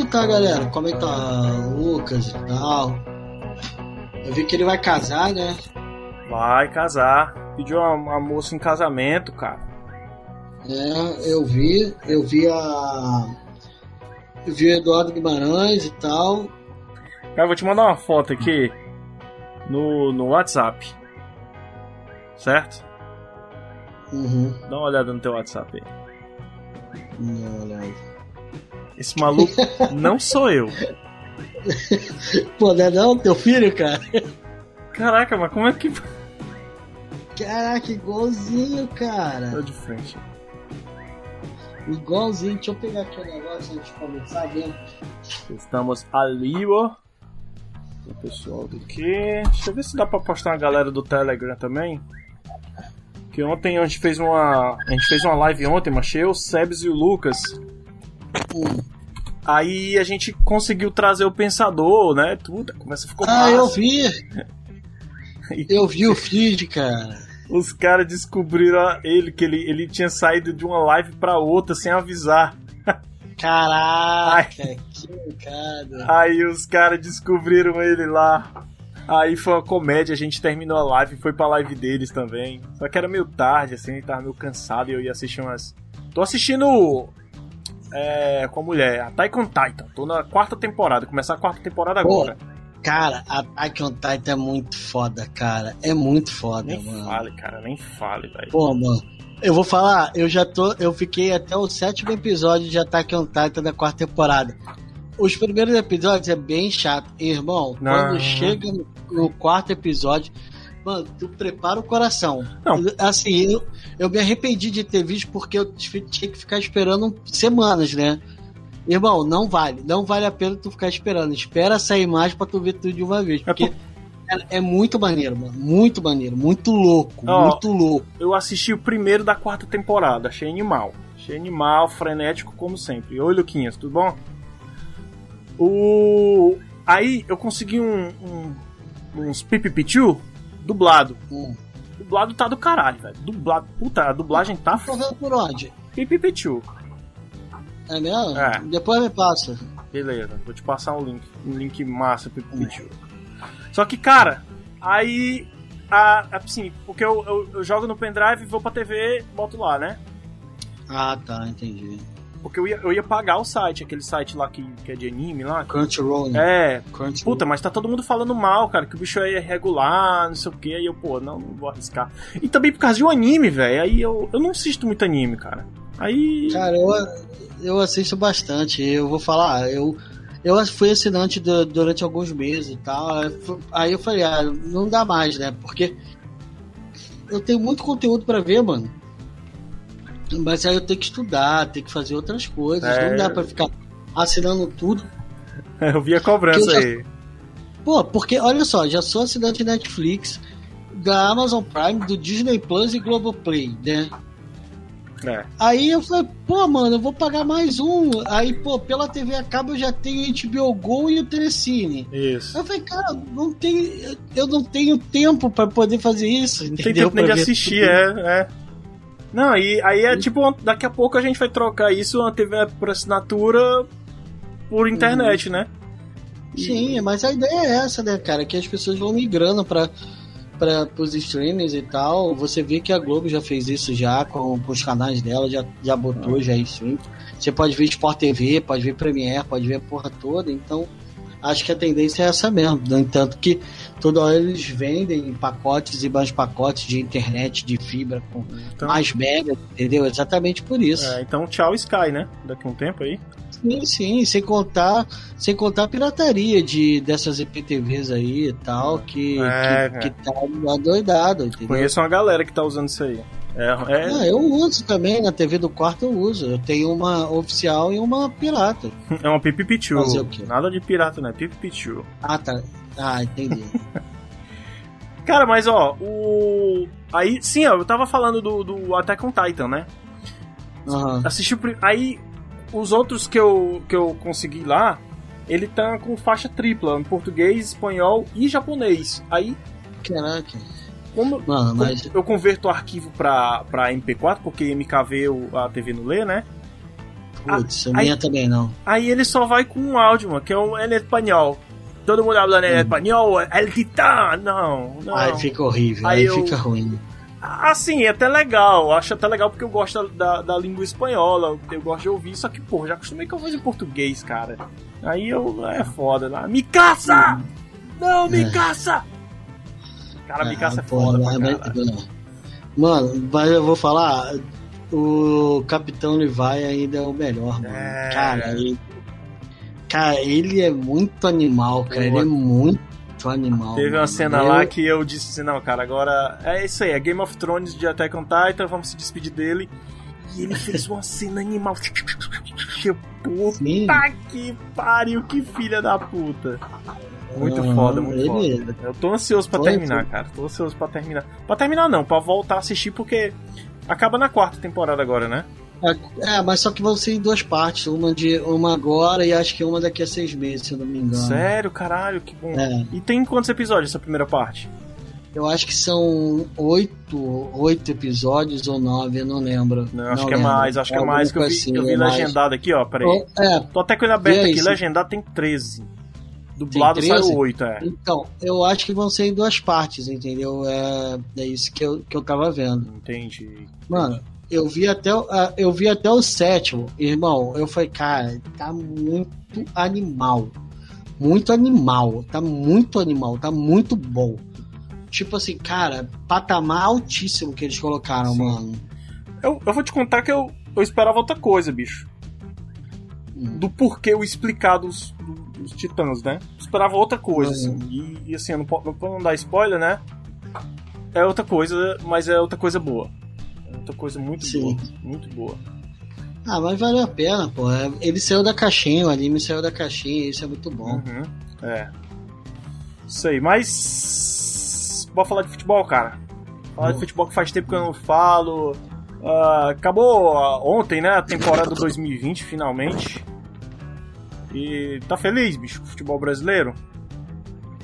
que tá, galera? Como é que tá Lucas e tal? Eu vi que ele vai casar, né? Vai casar. Pediu uma, uma moça em casamento, cara. É, eu vi, eu vi a. Eu vi o Eduardo Guimarães e tal. Cara, vou te mandar uma foto aqui no, no WhatsApp. Certo? Uhum. Dá uma olhada no teu WhatsApp aí. Não, olha Esse maluco não sou eu. Pô, não é não? Teu filho, cara? Caraca, mas como é que. Caraca, igualzinho, cara. Tô de frente. Igualzinho. Deixa eu pegar aqui o negócio antes de começar mesmo. Estamos ali, ó. O pessoal do que? Deixa eu ver se dá pra postar uma galera do Telegram também. Que ontem a gente fez uma. A gente fez uma live ontem, mas eu, o Sebs e o Lucas. Hum. Aí a gente conseguiu trazer o pensador, né? Tudo, a conversa ficou Ah, massa. eu vi. Eu vi o feed, cara. Os caras descobriram ele, que ele, ele tinha saído de uma live pra outra sem avisar. Caraca, que mancada. Aí os caras descobriram ele lá. Aí foi uma comédia, a gente terminou a live e foi pra live deles também. Só que era meio tarde, assim, ele tava meio cansado e eu ia assistir umas. Tô assistindo. É, com a mulher, a Taikon Titan. Tô na quarta temporada, começar a quarta temporada Pô, agora. Cara, a Attack on Titan é muito foda, cara. É muito foda, Nem mano. fale, cara, nem fale, velho. Pô, mano. Eu vou falar, eu já tô. Eu fiquei até o sétimo episódio de Attack on Titan da quarta temporada. Os primeiros episódios é bem chato. Irmão, Não. quando chega no quarto episódio, mano, tu prepara o coração. Não. Assim, eu, eu me arrependi de ter visto porque eu tinha que ficar esperando semanas, né? Irmão, não vale. Não vale a pena tu ficar esperando. Espera sair mais pra tu ver tudo de uma vez. Porque é, é muito maneiro, mano. Muito maneiro. Muito louco. Ó, muito louco. Eu assisti o primeiro da quarta temporada, achei animal. Achei animal, frenético como sempre. Oi, Luquinhas, tudo bom? O... Aí eu consegui um, um, uns pipipichu dublado. Hum. Dublado tá do caralho, velho. Dublado. Puta, a dublagem tá Tá vendo por onde? pipipichu. É mesmo? É. Depois me passa. Beleza, vou te passar um link. Um link massa, pipipichu. Só que, cara, aí. A, assim, porque eu, eu, eu jogo no pendrive, vou pra TV, boto lá, né? Ah, tá, entendi. Porque eu ia, eu ia pagar o site, aquele site lá que, que é de anime lá. Crunchyroll, né? É, Crunchyroll. puta, mas tá todo mundo falando mal, cara, que o bicho é irregular, não sei o que, aí eu, pô, não, não vou arriscar. E também por causa de um anime, velho, aí eu, eu não assisto muito anime, cara. Aí. Cara, eu, eu assisto bastante. Eu vou falar, eu, eu fui assinante du- durante alguns meses e tal. aí eu falei, ah, não dá mais, né? Porque eu tenho muito conteúdo pra ver, mano. Mas aí eu tenho que estudar, tenho que fazer outras coisas. É. Não dá pra ficar assinando tudo. eu vi a cobrança já- aí. Pô, porque olha só, já sou assinante Netflix, da Amazon Prime, do Disney Plus e Globoplay, né? É. Aí eu falei, pô, mano, eu vou pagar mais um. Aí, pô, pela TV a cabo eu já tenho HBO Go e o Telecine. Isso. Eu falei, cara, não tem, eu não tenho tempo pra poder fazer isso. Não tem tempo nem de assistir, é, é. Não, e aí é tipo, daqui a pouco a gente vai trocar isso, uma TV por assinatura por internet, né? Sim, mas a ideia é essa, né, cara? Que as pessoas vão migrando pra, pra, pros streamings e tal. Você vê que a Globo já fez isso já com, com os canais dela, já, já botou já em stream. Você pode ver Sport TV, pode ver Premiere, pode ver a porra toda. Então, acho que a tendência é essa mesmo. No entanto que toda hora eles vendem pacotes e mais pacotes de internet, de fibra, com Então, mais mega, entendeu? Exatamente por isso. é, então tchau Sky, né? Daqui a um tempo aí. Sim, sim, sem contar, sem contar a pirataria de, dessas IPTVs aí e tal, que, É, que, que tá adoidado, entendeu? Conheço uma galera que tá usando isso aí. É, é, Ah, eu uso também, na TV do quarto eu uso. Eu tenho uma oficial e uma pirata. é uma pipipichu. Fazer o quê? Nada de pirata, né? Pipipichu. Ah, tá. Ah, entendi. Cara, mas ó, o. Aí, sim, ó, eu tava falando do, do Attack on Titan, né? Aham. Assisti Aí, os outros que eu, que eu consegui lá, ele tá com faixa tripla, em português, espanhol e japonês. Aí, Caraca. Como, Mano, mas. eu converto o arquivo pra, pra MP4, porque MKV o- a TV não lê, né? Putz, a minha também não. Aí ele só vai com um áudio, mano, que é o em espanhol. Todo mundo falando em espanhol, El Titã, não, não. Aí fica horrível, aí, Aí aí eu- fica ruim. Assim, é até legal, acho até legal porque eu gosto da, da língua espanhola, eu gosto de ouvir, só que, pô, já acostumei com a voz em português, cara. Aí eu, é foda, lá. Me caça! Não, me É. caça! Cara, me Ah, é foda pra caralho. Mano, mas eu vou falar, o Capitão Levi ainda é o melhor, mano. É. Cara, ele, cara, ele é muito animal, cara. Ele é muito animal. Teve uma mano. cena Eu- lá que eu disse assim, não, cara, agora é isso aí, é Game of Thrones de Attack on Titan, vamos se despedir dele. E ele fez uma cena animal. Puta Sim. que pariu, que filha da puta. Muito Aham, foda, muito ele- foda. Eu tô ansioso pra Foi, terminar, foi. cara. Tô ansioso pra terminar. Pra terminar não, pra voltar a assistir porque acaba na quarta temporada agora, né? É, mas só que vão ser em duas partes. Uma, de, uma agora e acho que uma daqui a seis meses, se eu não me engano. Sério, caralho, que bom. É. E tem quantos episódios essa primeira parte? Eu acho que são oito, oito episódios ou nove, eu não lembro. Não, acho Não que é lembro. mais, acho que é mais que eu vi, assim, eu vi é mais. legendado aqui, ó, peraí. É, Tô até com ele aberto Vê aí, aqui, legendado tem 13. Dublado 13? 8, é. então, eu acho que vão ser em duas partes, entendeu? É, é isso que eu, que eu tava vendo. Entendi. Mano, eu vi até, o- ah, eu vi até o sétimo, irmão. Eu falei, cara, tá muito animal. Muito animal. Tá muito animal. Tá muito bom. Tipo assim, cara, patamar altíssimo que eles colocaram, Sim. mano. Eu, eu vou te contar que eu, eu esperava outra coisa, bicho. Hum. Do porquê o explicar dos titãs, né? Esperava outra coisa, Uhum. assim. E, e, assim, eu não, não, não dar spoiler, né? É outra coisa, mas é outra coisa boa. É outra coisa muito Sim. boa. Muito boa. Ah, mas valeu a pena, pô. É, Ele saiu da caixinha, o anime saiu da caixinha, isso é muito bom. Uhum. É. Isso aí, mas. Bora falar de futebol, cara. Falar de Boa. futebol que faz tempo que eu não falo. Ah, acabou ontem, né? A temporada 2020, finalmente. E tá feliz, bicho, com o futebol brasileiro?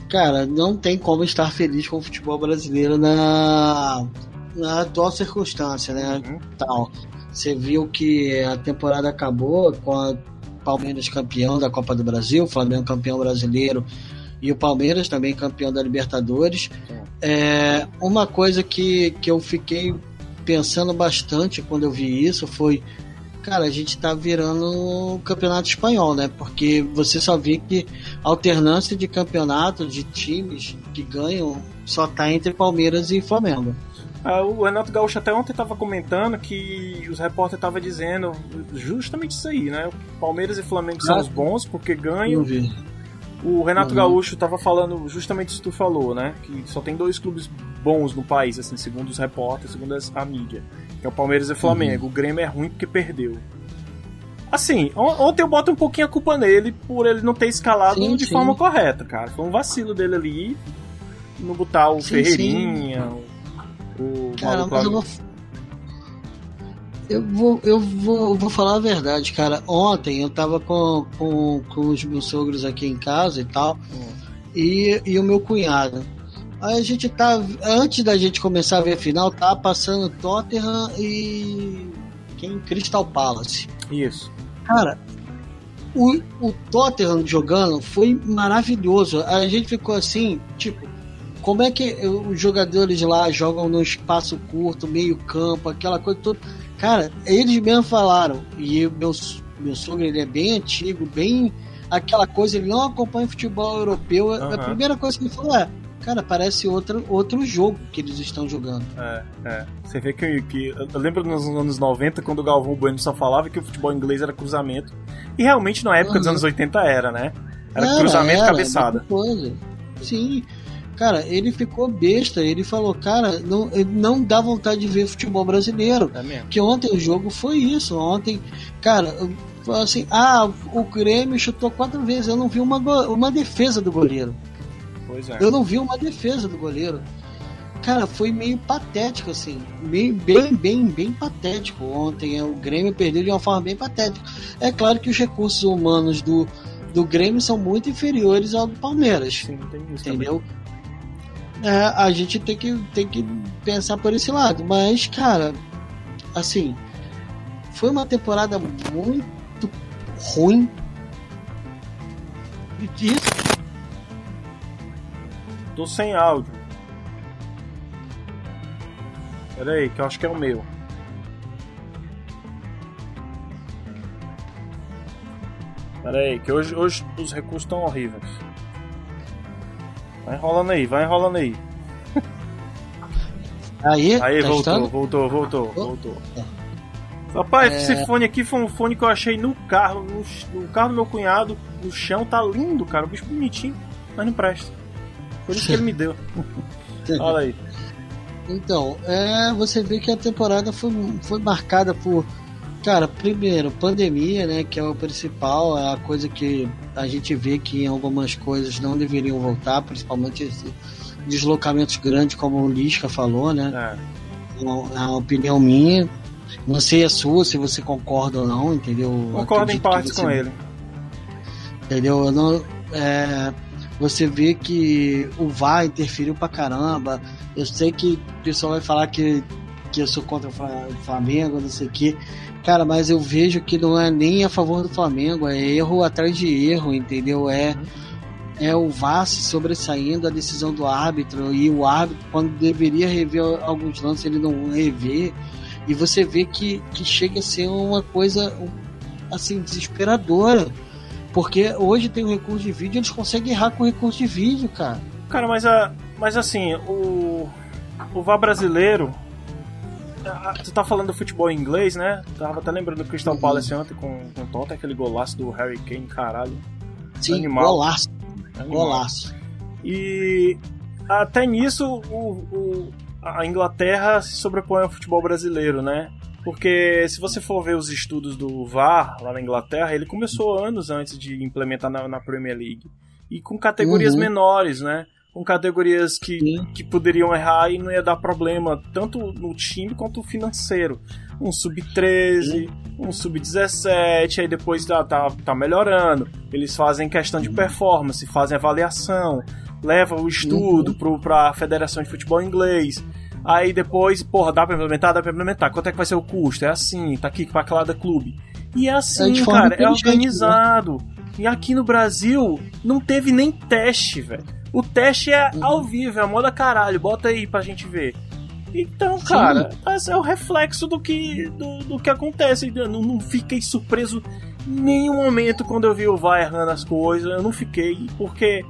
Cara, não tem como estar feliz com o futebol brasileiro na, na atual circunstância, né? Uhum. Tal. Você viu que a temporada acabou com a Palmeiras campeão da Copa do Brasil, o Flamengo campeão brasileiro e o Palmeiras também campeão da Libertadores. É, uma coisa que, que eu fiquei pensando bastante quando eu vi isso foi cara, a gente tá virando o campeonato espanhol, né? Porque você só vê que a alternância de campeonato de times que ganham só tá entre Palmeiras e Flamengo. Ah, o Renato Gaúcho até ontem tava comentando que os repórteres estavam dizendo justamente isso aí, né? Palmeiras e Flamengo são Ah. os bons porque ganham. O Renato Uhum. Gaúcho tava falando justamente isso que tu falou, né? Que só tem dois clubes bons no país, assim, segundo os repórteres, segundo a mídia. Que é o Palmeiras e o Flamengo. O Grêmio é ruim porque perdeu. Assim, on- ontem eu boto um pouquinho a culpa nele por ele não ter escalado Sim, de sim. forma correta, cara. Foi um vacilo dele ali. Não botar o Sim, Ferreirinha, o, o Cara, mas eu vou. Eu vou, eu vou, eu vou falar a verdade, cara. Ontem eu tava com, com, com os meus sogros aqui em casa e tal, Hum. e, e o meu cunhado. A gente tá. Antes da gente começar a ver a final, tá passando Tottenham e. Quem? Crystal Palace. Isso. Cara, o, o Tottenham jogando foi maravilhoso. A gente ficou assim, tipo, como é que os jogadores lá jogam no espaço curto, meio campo, aquela coisa toda. Cara, eles mesmo falaram, e meu, meu sogro ele é bem antigo, bem aquela coisa, ele não acompanha futebol europeu. A Aham. primeira coisa que ele falou é, cara, parece outro, outro jogo que eles estão jogando. É, é. Você vê que, que. Eu lembro nos anos 90, quando o Galvão Bueno só falava que o futebol inglês era cruzamento. E realmente na época dos Uhum. anos 80 era, né? Era, cruzamento era, cabeçada. muita Coisa. Sim. Cara, ele ficou besta. Ele falou, cara, não, não dá vontade de ver futebol brasileiro. É mesmo. Que ontem o jogo foi isso. Ontem, cara, assim: ah, o Grêmio chutou quatro vezes. Eu não vi uma, uma defesa do goleiro. É. Eu não vi uma defesa do goleiro. Cara, foi meio patético, assim. Meio, bem, bem, bem patético ontem. O Grêmio perdeu de uma forma bem patética. É claro que os recursos humanos do, do Grêmio são muito inferiores ao do Palmeiras. Sim, tem isso Entendeu? É, a gente tem que, tem que pensar por esse lado. Mas, cara, assim, foi uma temporada muito ruim. E disso. Tô sem áudio. Pera aí, que eu acho que é o meu. Pera aí, que hoje, hoje os recursos estão horríveis. Vai enrolando aí, vai enrolando aí. Aí, Aí, tá voltou, voltou, voltou, voltou. Rapaz, É. esse fone aqui foi um fone que eu achei no carro, no, no carro do meu cunhado, no chão, tá lindo, cara, o bicho bonitinho, mas não presta. Por isso que ele me deu. Olha aí. Então, é, você vê que a temporada foi, foi marcada por, cara, primeiro, pandemia, né, que é o principal, é a coisa que a gente vê que em algumas coisas não deveriam voltar, principalmente esse deslocamentos grandes, como o Lisca falou, né, É. uma, uma opinião minha, não sei a sua, se você concorda ou não, entendeu? Concordo em Acredito que partes você- com ele. entendeu? Eu não, é, você vê que o VAR interferiu pra caramba. Eu sei que o pessoal vai falar que, que eu sou contra o Fla- o Flamengo, não sei o quê. Cara, mas eu vejo que não é nem a favor do Flamengo, é erro atrás de erro, entendeu? É, é o VAR se sobressaindo a decisão do árbitro e o árbitro, quando deveria rever alguns lances, ele não revê. E você vê que, que chega a ser uma coisa assim desesperadora. Porque hoje tem o recurso de vídeo, eles conseguem errar com o recurso de vídeo, cara. Cara, mas, a, mas assim, o, o VAR brasileiro. a- Tu tá falando do futebol em inglês, né? Tava até lembrando do Crystal Uhum. Palace ontem com, com o Tottenham, aquele golaço do Harry Kane, caralho. Sim, Animal. golaço, Animal. golaço. E até nisso o, o- a Inglaterra se sobrepõe ao futebol brasileiro, né? Porque se você for ver os estudos do VAR lá na Inglaterra, ele começou anos antes de implementar na, na Premier League. E com categorias Uhum. menores, né? Com categorias que, Sim. que poderiam errar e não ia dar problema, tanto no time quanto financeiro. Um sub-13, um sub-17, aí depois tá, tá, tá melhorando. Eles fazem questão de performance, fazem avaliação, levam o estudo pro, pra Federação de Futebol Inglês. Aí depois, porra, dá pra implementar? Dá pra implementar. Quanto é que vai ser o custo? É assim, tá aqui pra cada clube. E é assim, É cara, é né? organizado. E aqui no Brasil, não teve nem teste, velho. O teste é Uhum. ao vivo, é a moda caralho. Bota aí pra gente ver. Então, Sim. cara, esse é o reflexo do que, do, do que acontece. Eu não, não fiquei surpreso em nenhum momento quando eu vi o VAR errando as coisas. Eu não fiquei, porque.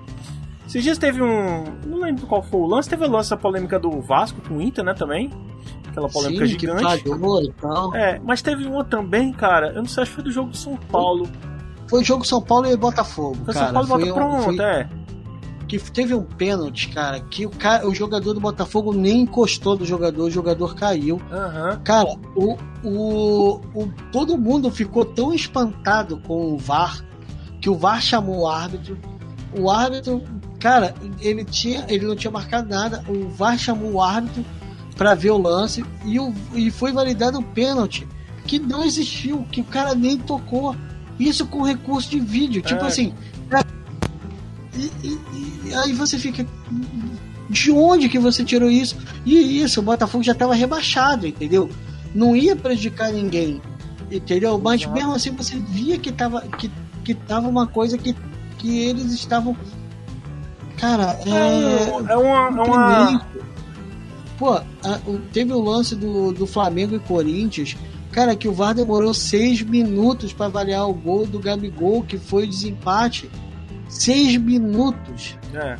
Esses dias teve um. Não lembro qual foi o lance. Teve o lance da polêmica do Vasco com o Inter, né? Também. Aquela polêmica Sim, gigante. falhou e tal. É, mas teve uma também, cara. Eu não sei, acho que foi do jogo do São Paulo. Foi jogo São Paulo e Botafogo, Foi cara. São Paulo foi bota um- pronto, foi- é. que teve um pênalti, cara, que o, cara, o jogador do Botafogo nem encostou do jogador, o jogador caiu. Aham. Cara, o, o, o- todo mundo ficou tão espantado com o VAR que o VAR chamou o árbitro. O árbitro, cara, ele, tinha, ele não tinha marcado nada. O VAR chamou o árbitro para ver o lance e, o, e foi validado o pênalti que não existiu, que o cara nem tocou. Isso com recurso de vídeo. Tipo É. assim. e- e- e aí você fica. De onde que você tirou isso? E isso, o Botafogo já estava rebaixado, entendeu? Não ia prejudicar ninguém, entendeu? Mas mesmo assim você via que tava, que, que tava uma coisa que, que eles estavam. Cara, É, é. um- é uma. É uma... Pô, o- teve o lance do, do Flamengo e Corinthians. Cara, que o VAR demorou seis minutos para avaliar o gol do Gabigol, que foi o desempate. Seis minutos. É.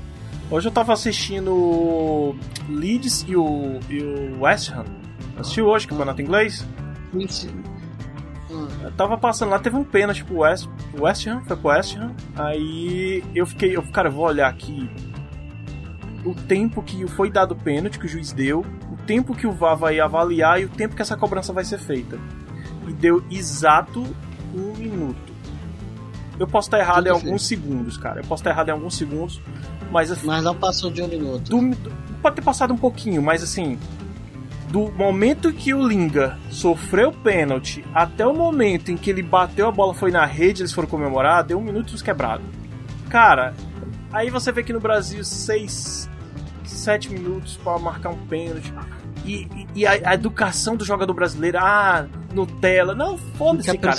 Hoje eu tava assistindo o Leeds e o, e o West Ham. Assistiu hoje, campeonato inglês? Ah, Eu tava passando lá, teve um pênalti pro West, pro West Ham, foi pro West Ham. Aí eu fiquei, eu, cara, eu vou olhar aqui o tempo que foi dado o pênalti que o juiz deu, o tempo que o VAR vai avaliar e o tempo que essa cobrança vai ser feita. E deu exato um minuto. Eu posso estar errado Tudo em feito. alguns segundos, cara. Eu posso estar errado em alguns segundos, mas assim, Mas não passou de um minuto. do- pode ter passado um pouquinho, mas assim, do momento que o Linga sofreu o pênalti até o momento em que ele bateu a bola foi na rede, eles foram comemorar, deu um minuto dos quebrados. Cara, aí você vê que no Brasil seis, sete minutos para marcar um pênalti. E, e- e a, a educação do jogador brasileiro, ah, Nutella, não, foda-se, cara.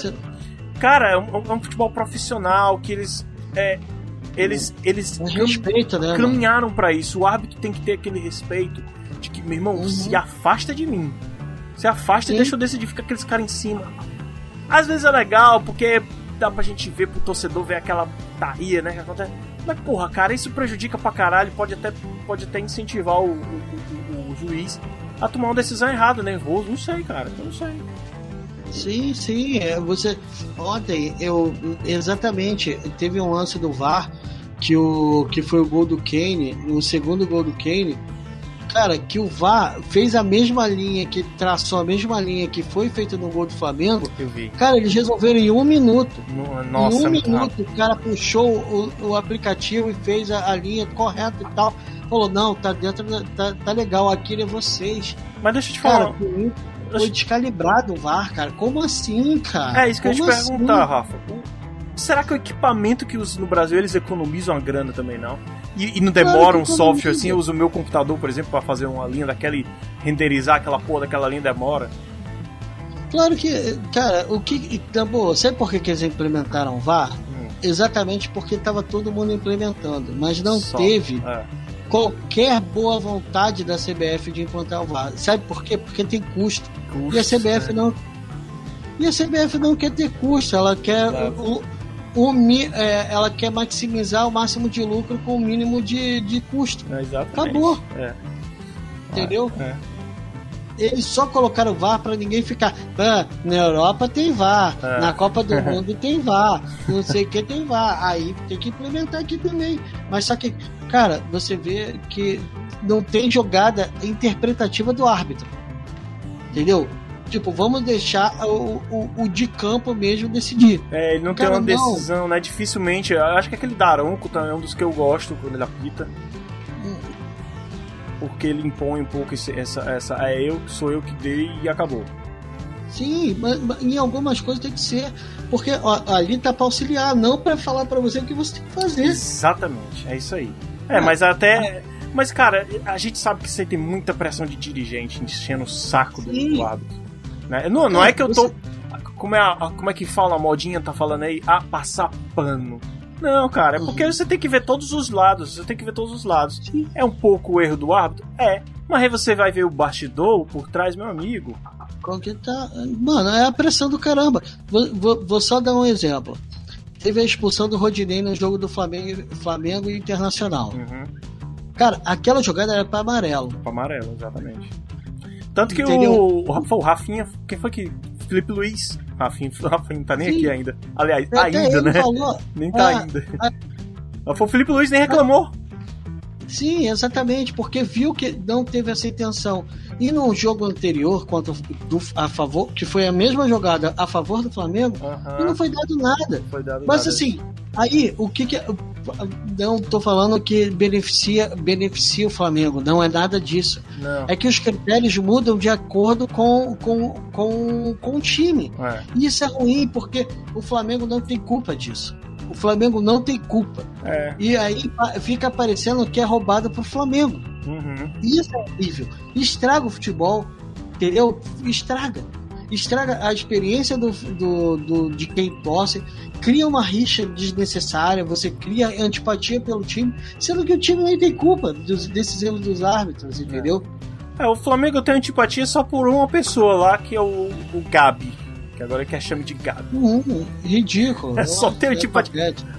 cara, é um, é um futebol profissional que eles. É, eles eles respeito, né, caminharam para isso. O árbitro tem que ter aquele respeito de que, meu irmão, uhum. se afasta de mim. Se afasta Sim. e deixa eu decidir, fica aqueles caras em cima. Às vezes é legal, porque dá pra gente ver pro torcedor ver aquela taria, né? Que acontece. Mas, porra, cara, isso prejudica pra caralho, pode até, pode até incentivar o, o, o, o juiz a tomar uma decisão errada, nervoso. Não sei, cara, eu não sei. Sim, sim. É, você ontem eu exatamente teve um lance do VAR que o que foi o gol do Kane, o segundo gol do Kane. Cara, que o VAR fez a mesma linha que traçou a mesma linha que foi feita no gol do Flamengo. Eu vi. Cara, eles resolveram em um minuto. Nossa, em um minuto, o cara puxou o, o aplicativo e fez a, a, linha correta e tal. Falou, não, tá dentro, tá, tá legal, aqui é vocês. Mas deixa eu te falar. Cara, foi descalibrado o VAR, cara. Como assim, cara? É isso que Como eu ia te assim? perguntar, Rafa. Será que o equipamento que usam no Brasil eles economizam a grana também, não? E, e não demora claro um software assim? Eu uso o meu computador, por exemplo, para fazer uma linha daquela e renderizar aquela porra daquela linha demora. Claro que, cara, o que. Então, sabe por que, que eles implementaram o VAR? Hum. Exatamente porque estava todo mundo implementando, mas não Só. teve. É qualquer boa vontade da CBF de implantar o VAR. Sabe por quê? Porque tem custo. custo e a CBF é. não. E a CBF não quer ter custo, ela quer o, o, o, é, ela quer maximizar o máximo de lucro com o mínimo de, de custo. É, Acabou. É. Entendeu? É. Eles só colocaram VAR para ninguém ficar. Ah, na Europa tem VAR, é. na Copa do Mundo tem VAR, não sei o que tem VAR. Aí tem que implementar aqui também. Mas só que cara, você vê que não tem jogada interpretativa do árbitro. Entendeu? Tipo, vamos deixar o, o, o de campo mesmo decidir. É, ele não cara, tem uma decisão, não. né? Dificilmente. Eu acho que aquele Daronco também é um dos que eu gosto quando ele apita. Porque ele impõe um pouco esse, essa, essa. É eu, sou eu que dei e acabou. Sim, mas, mas, em algumas coisas tem que ser. Porque ó, ali tá pra auxiliar, não para falar para você o que você tem que fazer. Exatamente, é isso aí. É, mas até. Mas, cara, a gente sabe que você tem muita pressão de dirigente enchendo o saco do, do árbitro. Né? Não, não é que eu tô. Como é, a, como é que fala a modinha, tá falando aí? Ah, passar pano. Não, cara, é porque uhum. você tem que ver todos os lados. Você tem que ver todos os lados. Sim. É um pouco o erro do árbitro? É. Mas aí você vai ver o bastidor por trás, meu amigo. Qual que tá. Mano, é a pressão do caramba. Vou, vou, vou só dar um exemplo teve a expulsão do Rodinei no jogo do Flamengo, Flamengo e Internacional. Uhum. Cara, aquela jogada era para amarelo. Para amarelo, exatamente. Tanto que o, o, Rafinha, quem foi que. Felipe Luiz. Rafinha, Rafinha não tá nem Sim. aqui ainda. Aliás, Até ainda, né? Falou, nem tá ah, ainda. Ah, o Felipe Luiz nem reclamou. Sim, exatamente, porque viu que não teve essa intenção. E no jogo anterior, contra do, a favor, que foi a mesma jogada a favor do Flamengo, uhum. não foi dado nada. Foi dado Mas nada. assim, aí o que, que não estou falando que beneficia beneficia o Flamengo, não é nada disso. Não. É que os critérios mudam de acordo com, com, com, com o time. É. E isso é ruim porque o Flamengo não tem culpa disso. O Flamengo não tem culpa. É. E aí fica parecendo que é roubado pro Flamengo. Uhum. Isso é horrível. Estraga o futebol, entendeu? Estraga. Estraga a experiência do, do, do, de quem torce, cria uma rixa desnecessária, você cria antipatia pelo time, sendo que o time nem tem culpa dos, desses erros dos árbitros, entendeu? É. é o Flamengo tem antipatia só por uma pessoa lá, que é o, o Gabi que agora quer chame de gado. Uhum, ridículo. É só ter tipo. Ah,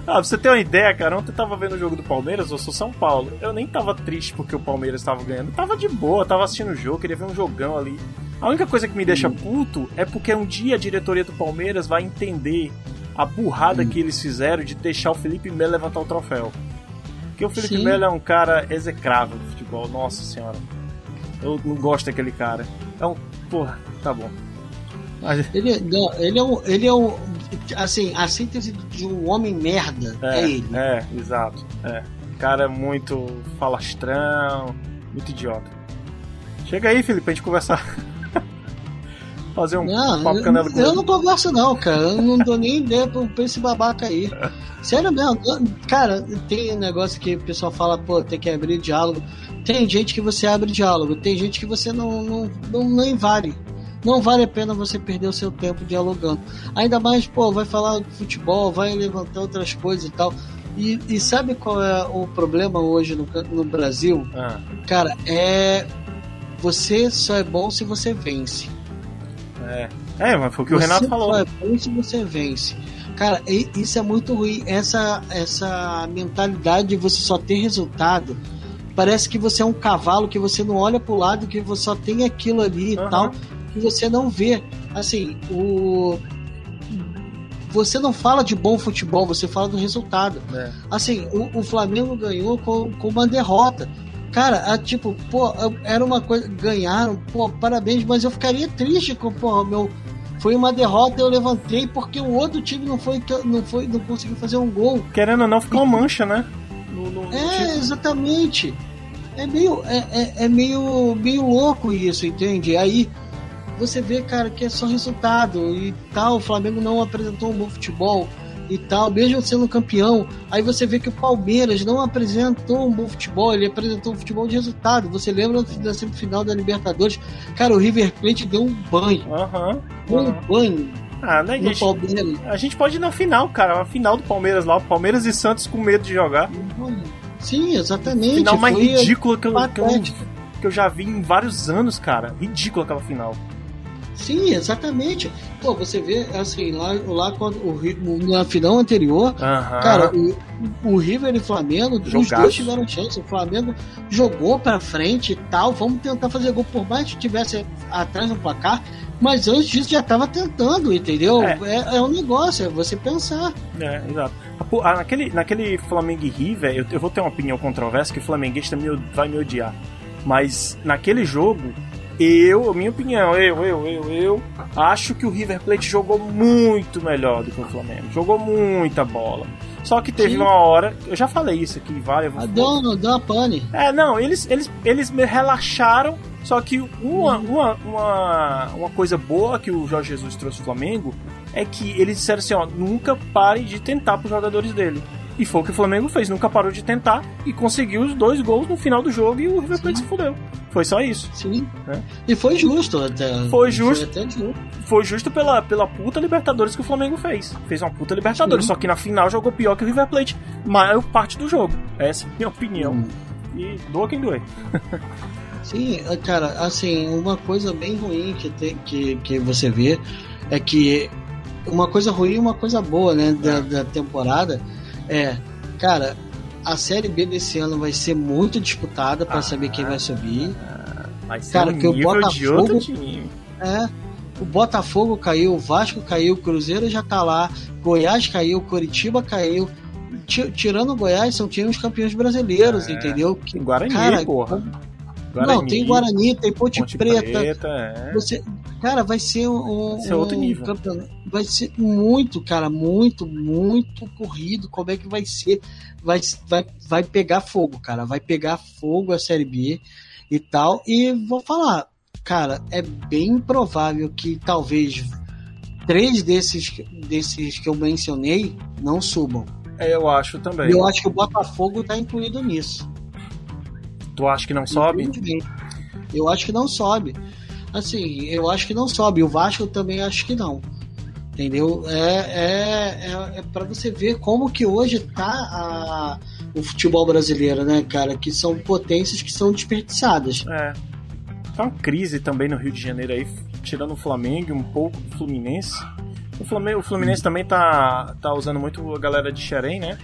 pra você ter uma ideia, cara, ontem eu tava vendo o jogo do Palmeiras, eu sou São Paulo. Eu nem tava triste porque o Palmeiras tava ganhando. Eu tava de boa, tava assistindo o jogo, queria ver um jogão ali. A única coisa que me deixa uhum. puto é porque um dia a diretoria do Palmeiras vai entender a burrada uhum. que eles fizeram de deixar o Felipe Melo levantar o troféu. Porque o Felipe Sim. Melo é um cara execrável do futebol, nossa senhora. Eu não gosto daquele cara. É um. Porra, tá bom. Ele, não, ele é um. Ele é um. Assim, a síntese de um homem merda é, é ele. É, exato. É. Cara muito falastrão, muito idiota. Chega aí, Felipe, pra gente conversar. Fazer um não, papo canela com Eu ele. não converso, não, cara. Eu não dou nem ideia pra, pra esse babaca aí. Sério mesmo. Cara, tem negócio que o pessoal fala, pô, tem que abrir diálogo. Tem gente que você abre diálogo, tem gente que você não, não, não, não invade. Não vale a pena você perder o seu tempo dialogando. Ainda mais, pô, vai falar de futebol, vai levantar outras coisas e tal. E, e sabe qual é o problema hoje no, no Brasil? Ah. Cara, é. Você só é bom se você vence. É, é mas foi o que você o Renato falou. Só é bom se você vence. Cara, isso é muito ruim. Essa, essa mentalidade de você só ter resultado. Parece que você é um cavalo que você não olha pro lado, que você só tem aquilo ali uhum. e tal, que você não vê. Assim, o. Você não fala de bom futebol, você fala do resultado. É. Assim, o, o, Flamengo ganhou com, com uma derrota. Cara, a, tipo, pô, era uma coisa. Ganharam, pô, parabéns, mas eu ficaria triste com, pô, meu foi uma derrota eu levantei porque o outro time não foi não foi não conseguiu fazer um gol. Querendo ou não, ficou uma mancha, né? No, no, é, exatamente. É meio, é, é, é, meio, meio louco isso, entende? Aí você vê, cara, que é só resultado e tal. O Flamengo não apresentou um bom futebol e tal, mesmo sendo campeão. Aí você vê que o Palmeiras não apresentou um bom futebol, ele apresentou um futebol de resultado. Você lembra da semifinal da Libertadores? Cara, o River Plate deu um banho. Uhum, um uhum. banho. Ah, né, gente, Palmeiras. A gente pode ir na final, cara. A final do Palmeiras lá, o Palmeiras e Santos com medo de jogar. Sim, exatamente. Final mais ridícula que eu, que, eu, que eu já vi em vários anos, cara. Ridícula aquela final. Sim, exatamente. Pô, você vê, assim, lá, lá quando o, na final anterior, cara, o, o River e o Flamengo, Jogaço. os dois tiveram chance. O Flamengo jogou pra frente e tal. Vamos tentar fazer gol, por mais que tivesse atrás no placar. Mas antes disso já tava tentando, entendeu? É, é, é um negócio, é você pensar. É, exato. Ah, naquele, naquele Flamengo e River, eu, eu vou ter uma opinião controversa que o flamenguista me, vai me odiar. Mas naquele jogo, eu, minha opinião, eu, eu, eu, eu acho que o River Plate jogou muito melhor do que o Flamengo. Jogou muita bola. Só que teve Sim. uma hora, eu já falei isso aqui, vai. Eu vou... Ah, deu, deu uma pane. É, não, eles, eles, eles me relaxaram. Só que uma, uhum. uma, uma, uma coisa boa que o Jorge Jesus trouxe ao Flamengo é que eles disseram assim: ó, nunca pare de tentar para os jogadores dele. E foi o que o Flamengo fez, nunca parou de tentar e conseguiu os dois gols no final do jogo e o River Plate Sim. se fudeu. Foi só isso. Sim. É. E foi justo até. Foi justo. Foi, justo. foi justo pela, pela puta Libertadores que o Flamengo fez. Fez uma puta Libertadores, Sim. só que na final jogou pior que o River Plate. Maior parte do jogo. Essa é a minha opinião. Hum. E doa quem doer. Sim, cara, assim, uma coisa bem ruim que, tem, que, que você vê é que uma coisa ruim e uma coisa boa, né, da, é. da temporada é, cara, a Série B desse ano vai ser muito disputada para ah, saber quem vai subir. vai ser cara, um que o Botafogo é, o Botafogo caiu, o Vasco caiu, o Cruzeiro já tá lá, Goiás caiu, Curitiba caiu. Tirando o Goiás, são times campeões brasileiros, é, entendeu? Que, Guarani, cara, porra. Guarani, não, tem Guarani, tem Ponte, Ponte Preta. Preta é. Você, cara, vai ser um, vai ser outro um nível. Vai ser muito, cara, muito, muito corrido. Como é que vai ser? Vai, vai, vai pegar fogo, cara. Vai pegar fogo a Série B e tal. E vou falar, cara, é bem provável que talvez três desses, desses que eu mencionei não subam. É, eu acho também. Eu acho que o Botafogo tá incluído nisso. Tu acha que não sobe? Eu acho que não sobe. Assim, eu acho que não sobe. O Vasco também acho que não. Entendeu? É, é, é, é para você ver como que hoje tá a, o futebol brasileiro, né, cara? Que são potências que são desperdiçadas. É. Tá uma crise também no Rio de Janeiro aí, tirando o Flamengo um pouco do Fluminense. O, Flamengo, o Fluminense também tá, tá usando muito a galera de Xerém, né?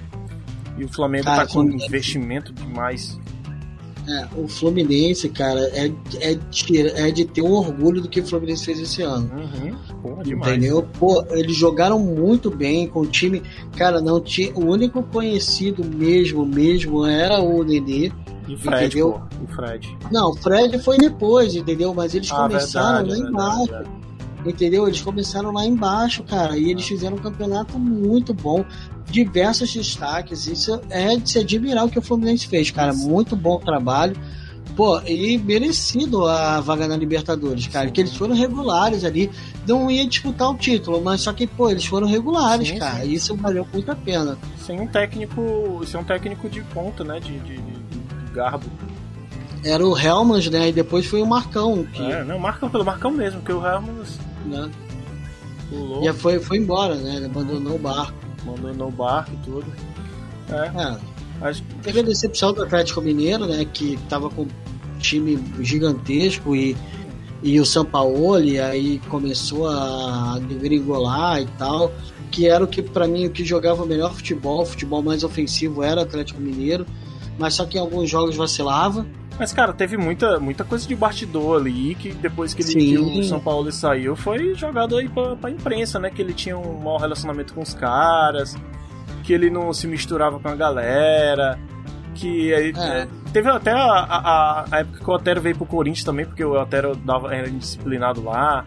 E o Flamengo tá com investimento demais é, o Fluminense, cara, é, é, de, é de ter um orgulho do que o Fluminense fez esse ano. Uhum. Pô, Entendeu? Pô, eles jogaram muito bem com o time. Cara, não tinha. O único conhecido mesmo, mesmo, era o Nenê. E Fred, entendeu? Pô, e Fred. Não, o Fred foi depois, entendeu? Mas eles ah, começaram verdade, lá embaixo. Verdade. Entendeu? Eles começaram lá embaixo, cara, e eles fizeram um campeonato muito bom diversos destaques. Isso é de se admirar o que o Fluminense fez, cara. Muito bom trabalho. Pô, e merecido a vaga na Libertadores, cara. Que eles foram regulares ali. Não ia disputar o título, mas só que, pô, eles foram regulares, sim, cara. Sim. Isso valeu muito a pena. Sem um técnico. Sem um técnico de ponta, né? De, de, de, de garbo. Era o Helmans, né? E depois foi o Marcão. Que... É, não, Marcão pelo Marcão mesmo, porque o Helmans. Né? Pulou. E foi, foi embora, né? Ele abandonou o barco. Abandonou o barco e tudo. É. é. Acho... Teve a decepção do Atlético Mineiro, né? Que tava com um time gigantesco e, e o Sampaoli aí começou a degringolar e tal. Que era o que, para mim, o que jogava o melhor futebol, o futebol mais ofensivo era o Atlético Mineiro. Mas só que em alguns jogos vacilava. Mas, cara, teve muita, muita coisa de bastidor ali que depois que, ele, que o São Paulo saiu foi jogado aí pra, pra imprensa, né? Que ele tinha um mau relacionamento com os caras, que ele não se misturava com a galera, que aí, é teve até a, a, a, época que o Otero veio pro Corinthians também, porque o Otero dava, era indisciplinado lá,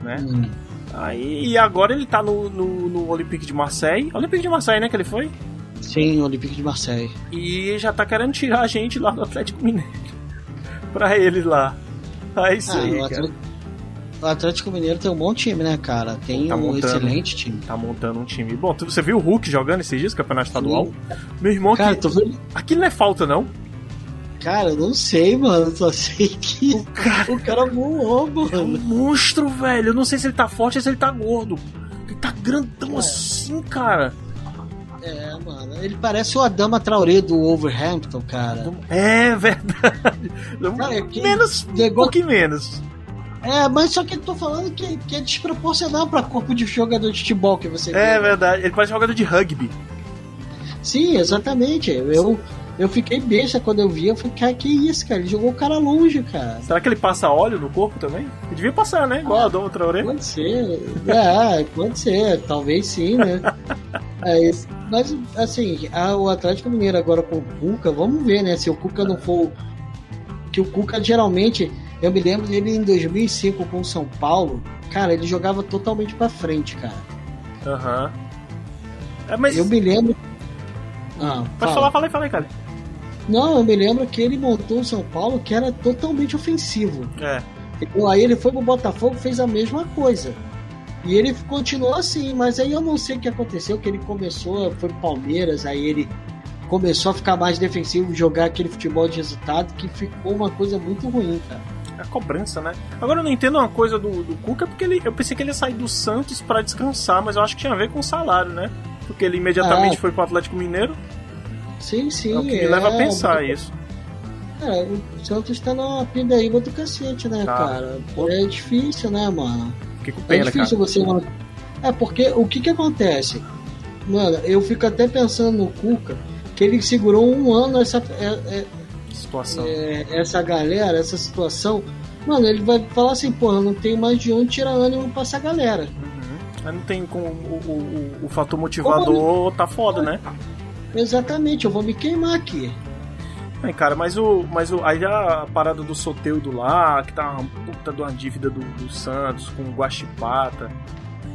né? Hum. Aí, e agora ele tá no, no, no Olympique de Marseille. Olympique de Marseille, né, que ele foi? Sim, Olympique de Marseille. E já tá querendo tirar a gente lá do Atlético Mineiro. pra eles lá. É isso ah, aí, o Atlético, o Atlético Mineiro tem um bom time, né, cara? Tem tá um montando, excelente time. Tá montando um time. Bom, você viu o Hulk jogando esses dias, campeonato estadual? Sim. Meu irmão, cara, que... vendo... aquilo não é falta, não? Cara, eu não sei, mano. Só sei que o cara, o cara voou, mano. É um monstro, velho. Eu não sei se ele tá forte ou se ele tá gordo. Ele tá grandão é. assim, cara. É, mano. Ele parece o Adama Traoré do Overhampton, cara. É verdade. Cara, é que menos, negócio... um pouquinho menos. É, mas só que eu tô falando que, que é desproporcional pra corpo de jogador de futebol que você É vê. verdade. Ele parece jogador de rugby. Sim, exatamente. Eu, eu fiquei besta quando eu vi. Eu falei, cara, que isso, cara? Ele jogou o cara longe, cara. Será que ele passa óleo no corpo também? Ele devia passar, né? Igual ah, a Dom Traoré. Pode ser. é, pode ser. Talvez sim, né? É, mas, assim, a, o Atlético Mineiro agora com o Cuca, vamos ver, né? Se o Cuca não for. Que o Cuca geralmente. Eu me lembro dele em 2005 com o São Paulo. Cara, ele jogava totalmente pra frente, cara. Aham. Uhum. É, mas... Eu me lembro. Ah, Pode fala. falar, fala aí, fala aí, cara. Não, eu me lembro que ele montou o São Paulo que era totalmente ofensivo. É. Aí ele foi pro Botafogo fez a mesma coisa. E ele continuou assim, mas aí eu não sei o que aconteceu, que ele começou, foi pro Palmeiras, aí ele começou a ficar mais defensivo, jogar aquele futebol de resultado, que ficou uma coisa muito ruim, cara. A cobrança, né? Agora eu não entendo uma coisa do, do Cuca, porque ele, eu pensei que ele ia sair do Santos para descansar, mas eu acho que tinha a ver com o salário, né? Porque ele imediatamente ah, foi pro Atlético Mineiro. Sim, sim. É o que me leva a é, pensar é, isso. É, o Santos tá na pindaíba do cacete, né, tá. cara? É difícil, né, mano? Fiquei com pena, é difícil cara. você. É porque o que que acontece? Mano, eu fico até pensando no Cuca, que ele segurou um ano essa. É, é, situação. É, essa galera, essa situação. Mano, ele vai falar assim, porra, não tem mais de onde tirar ânimo pra essa galera. Uhum. Mas não tem com o, o, o, o fator motivador, tá foda, né? Exatamente, eu vou me queimar aqui. É, cara, mas o. Mas o. Aí a parada do Soteudo lá, que tá uma puta de uma dívida do, do Santos com o Guachipata.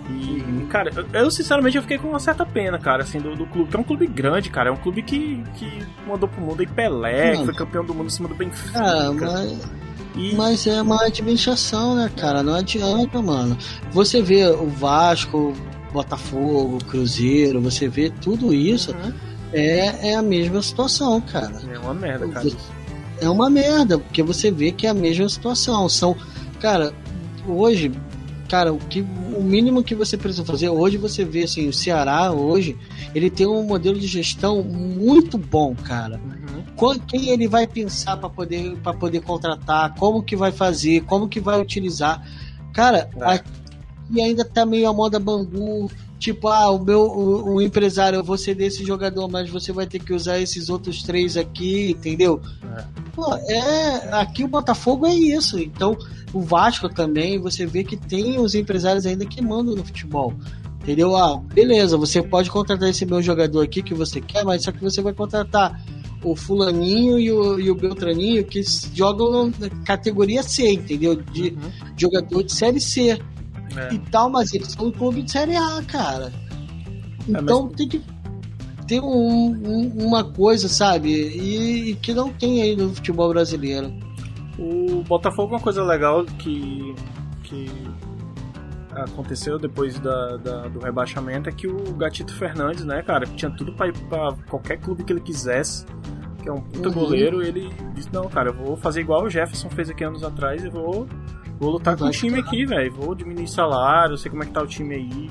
E, uhum. cara, eu, sinceramente eu fiquei com uma certa pena, cara, assim, do, do clube. Que é um clube grande, cara. É um clube que, que mandou pro mundo aí Pelé, que foi campeão do mundo em cima do Benfica. Ah, mas. E... Mas é uma administração, né, cara? Não adianta, mano. Você vê o Vasco, Botafogo, Cruzeiro, você vê tudo isso. Uhum é, é a mesma situação, cara. É uma merda, cara. É uma merda, porque você vê que é a mesma situação. São, cara, hoje, cara, o, que, o mínimo que você precisa fazer, hoje você vê assim, o Ceará hoje, ele tem um modelo de gestão muito bom, cara. Uhum. Quem ele vai pensar para poder, poder contratar, como que vai fazer, como que vai utilizar. Cara, é. e ainda tá meio a moda Bangu, Tipo, ah, o meu o, o, empresário, eu vou ser desse jogador, mas você vai ter que usar esses outros três aqui, entendeu? É. Pô, é, aqui o Botafogo é isso. Então, o Vasco também, você vê que tem os empresários ainda que mandam no futebol. Entendeu? Ah, beleza, você pode contratar esse meu jogador aqui que você quer, mas só que você vai contratar o fulaninho e o, e o Beltraninho que jogam na categoria C, entendeu? De uhum. jogador de série C é. e tal, mas eles são um clube de Série A, cara. É, então é, mas... tem que ter um, um, uma coisa, sabe? E, e, que não tem aí no futebol brasileiro. O Botafogo, uma coisa legal que, que aconteceu depois da, da, do rebaixamento é que o Gatito Fernandes, né, cara, tinha tudo para ir pra qualquer clube que ele quisesse. que é um puta uhum. goleiro, ele disse, não, cara, eu vou fazer igual o Jefferson fez aqui anos atrás, eu vou, vou lutar com o time aqui, velho. Vou diminuir salário, eu sei como é que tá o time aí.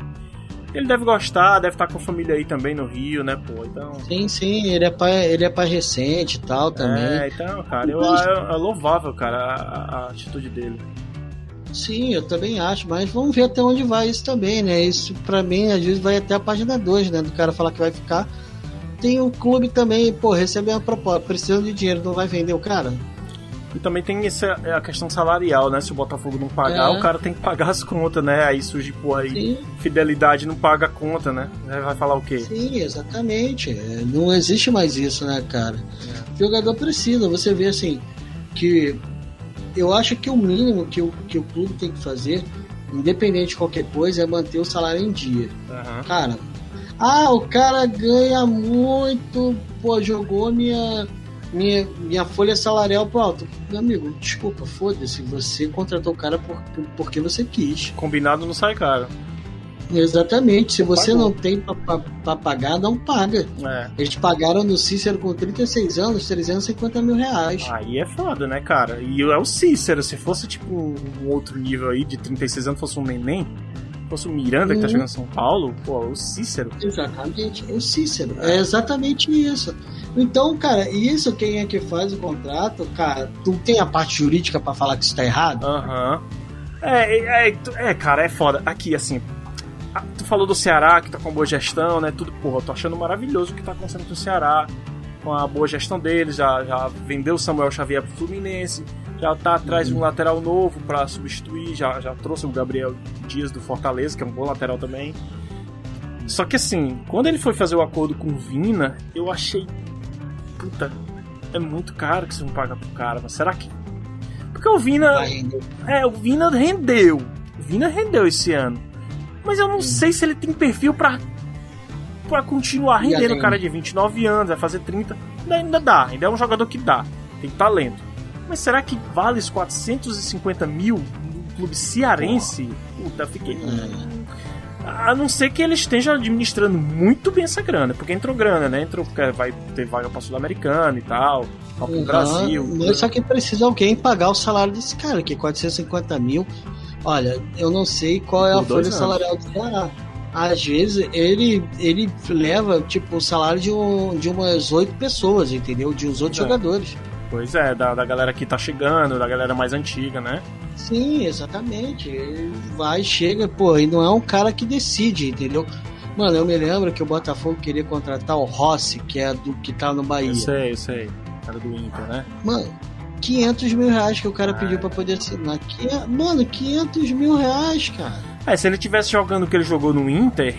Ele deve gostar, deve estar tá com a família aí também no Rio, né, pô? Então... Sim, sim, ele é pai, ele é pai recente e tal também. É, então, cara, eu, é, é louvável, cara, a, a, atitude dele. Sim, eu também acho, mas vamos ver até onde vai isso também, né? Isso pra mim, às vezes, vai até a página 2, né? Do cara falar que vai ficar. Tem o clube também, pô, recebe uma proposta, precisando de dinheiro, não vai vender o cara? E também tem essa a questão salarial, né? Se o Botafogo não pagar, é. o cara tem que pagar as contas, né? Aí surge, pô, aí Sim. fidelidade não paga a conta, né? Vai falar o quê? Sim, exatamente. É, não existe mais isso, né, cara? É. O jogador precisa, você vê assim, que eu acho que o mínimo que o, que o clube tem que fazer, independente de qualquer coisa, é manter o salário em dia. Uhum. Cara, ah, o cara ganha muito, pô, jogou minha minha, minha folha salarial pro alto. Meu amigo, desculpa, foda-se, você contratou o cara por, por, porque você quis. Combinado não sai caro. Exatamente, se você Pagou. não tem para pagar, não paga. É. Eles pagaram no Cícero com 36 anos 350 mil reais. Aí é foda, né, cara? E é o Cícero, se fosse tipo um outro nível aí de 36 anos, fosse um neném, fosse o Miranda que tá chegando em São Paulo, pô, o Cícero. Exatamente, o Cícero. É, é exatamente isso. Então, cara, isso quem é que faz o contrato, cara, tu tem a parte jurídica para falar que isso tá errado? Aham. Uhum. É, é, é, cara, é foda. Aqui, assim, tu falou do Ceará, que tá com boa gestão, né? Tudo, porra, eu tô achando maravilhoso o que tá acontecendo com o Ceará, com a boa gestão deles, já, já vendeu o Samuel Xavier pro Fluminense, já tá atrás uhum. de um lateral novo para substituir, já, já trouxe o Gabriel Dias do Fortaleza, que é um bom lateral também. Só que assim, quando ele foi fazer o acordo com o Vina, eu achei puta, é muito caro que você não paga pro cara, mas será que. Porque o Vina. É, o Vina rendeu. O Vina rendeu esse ano. Mas eu não sei se ele tem perfil pra, pra continuar rendendo. O cara de 29 anos, vai fazer 30. Ainda, ainda dá, ainda é um jogador que dá. Tem talento. Mas será que vale os 450 mil no clube cearense? Puta, fiquei. Hum. A não ser que ele esteja administrando muito bem essa grana, porque entrou grana, né? Entrou porque vai ter vaga pra Sul-Americana e tal, pra uhum, Brasil. Mas só que precisa alguém pagar o salário desse cara, que é 450 mil. Olha, eu não sei qual é a folha anos. salarial do Ceará. Às vezes ele, ele leva tipo o salário de, um, de umas oito pessoas, entendeu? De uns outros é. jogadores. Pois é, da, da galera que tá chegando, da galera mais antiga, né? Sim, exatamente. Ele vai, chega, pô, e não é um cara que decide, entendeu? Mano, eu me lembro que o Botafogo queria contratar o Rossi, que é do que tá no Bahia. Eu sei, eu sei. Cara do Inter, né? Mano, 500 mil reais que o cara ah, pediu para poder assinar. Que, mano, 500 mil reais, cara. É, se ele tivesse jogando o que ele jogou no Inter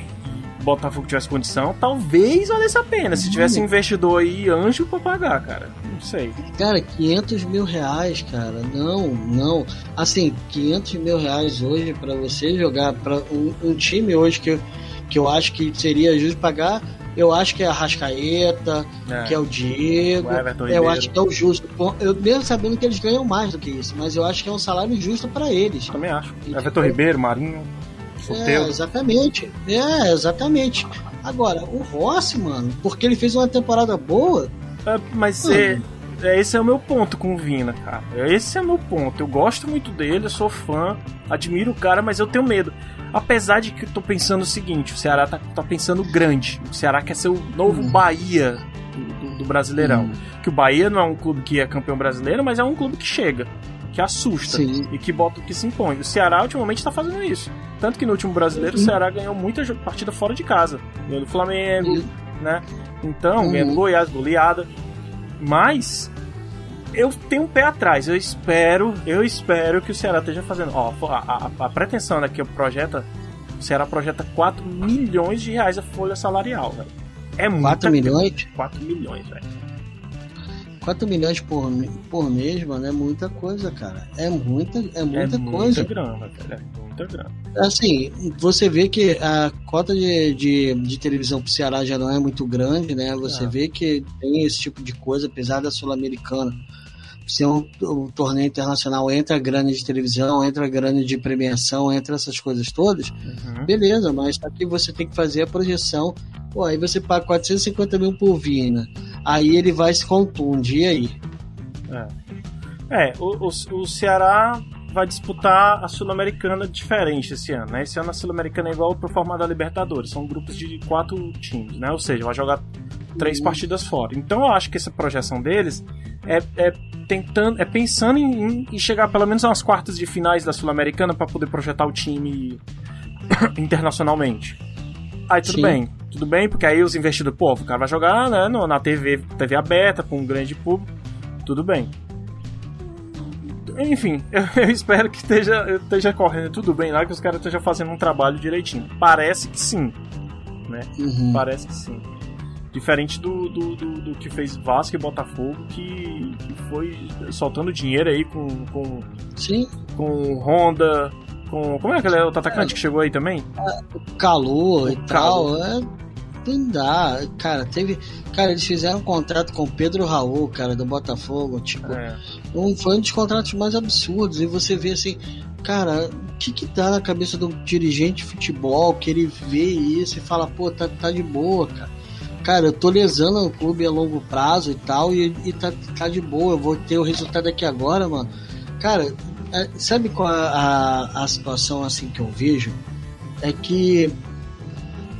Botafogo tivesse condição, talvez valesse a pena. Se tivesse investidor aí, anjo pra pagar, cara. Não sei. Cara, 500 mil reais, cara. Não, não. Assim, 500 mil reais hoje para você jogar para um, um, time hoje que, que eu acho que seria justo pagar. Eu acho que é a Rascaeta, é. que é o Diego. O eu acho que é o justo. Eu mesmo sabendo que eles ganham mais do que isso, mas eu acho que é um salário justo para eles. Também acho. Everton Ribeiro, Marinho. É, exatamente. É, exatamente. Agora, o Rossi, mano, porque ele fez uma temporada boa. É, mas é, é, esse é o meu ponto com o Vina, cara. Esse é o meu ponto. Eu gosto muito dele, eu sou fã, admiro o cara, mas eu tenho medo. Apesar de que eu tô pensando o seguinte: o Ceará tá, tá pensando grande. O Ceará quer ser o novo hum. Bahia do, do, Brasileirão. Hum. Que o Bahia não é um clube que é campeão brasileiro, mas é um clube que chega que assusta Sim. e que bota que se impõe. O Ceará ultimamente está fazendo isso. Tanto que no último brasileiro uhum. o Ceará ganhou muita partida fora de casa. Ganhou do Flamengo, uhum. né? Então, uhum. ganhou do Goiás, goleada. Mas eu tenho um pé atrás. Eu espero, eu espero que o Ceará esteja fazendo. Ó, a, a, a pretensão daqui né, o projeta. O Ceará projeta 4 milhões de reais a folha salarial, velho. É muito. 4 milhões? 4 milhões, velho. 4 milhões por, por mês, mano, é muita coisa, cara. É muita, é muita é coisa. Muita grana, cara. É muita grana. Assim, você vê que a cota de, de, de televisão pro Ceará já não é muito grande, né? Você é. vê que tem esse tipo de coisa, apesar da Sul-Americana ser um, um, torneio internacional, entra grana de televisão, entra grana de premiação, entra essas coisas todas, uhum. beleza, mas aqui você tem que fazer a projeção. Pô, aí você paga 450 mil por Vina. aí ele vai se contundir aí. É, é o, o, o Ceará vai disputar a Sul-Americana diferente esse ano, né? Esse ano a Sul-Americana é igual pro formato da Libertadores, são grupos de quatro times, né? Ou seja, vai jogar três partidas fora. Então eu acho que essa projeção deles é, é tentando, é pensando em, em, chegar pelo menos nas quartas de finais da Sul-Americana para poder projetar o time internacionalmente. Aí tudo Sim. bem, tudo bem, porque aí os investidores, pô, o cara vai jogar né, na TV, TV aberta, com um grande público, tudo bem. Enfim, eu, eu espero que esteja, esteja correndo tudo bem lá, que os caras estejam fazendo um trabalho direitinho. Parece que sim, né? Uhum. Parece que sim. Diferente do, do, do, do, que fez Vasco e Botafogo, que, que foi soltando dinheiro aí com. com Sim. Com Honda, com. Como é aquele outro atacante é, que chegou aí também? Calor e tal. É, não dá. Cara, teve. Cara, eles fizeram um contrato com Pedro Raul, cara, do Botafogo. Tipo, é. um, foi um dos contratos mais absurdos. E você vê assim, cara, o que que dá na cabeça do dirigente de futebol que ele vê isso e fala, pô, tá, tá de boa, cara cara, eu tô lesando o clube a longo prazo e tal, e, e tá, tá de boa, eu vou ter o resultado aqui agora, mano. Cara, é, sabe qual a, a, a situação assim que eu vejo? É que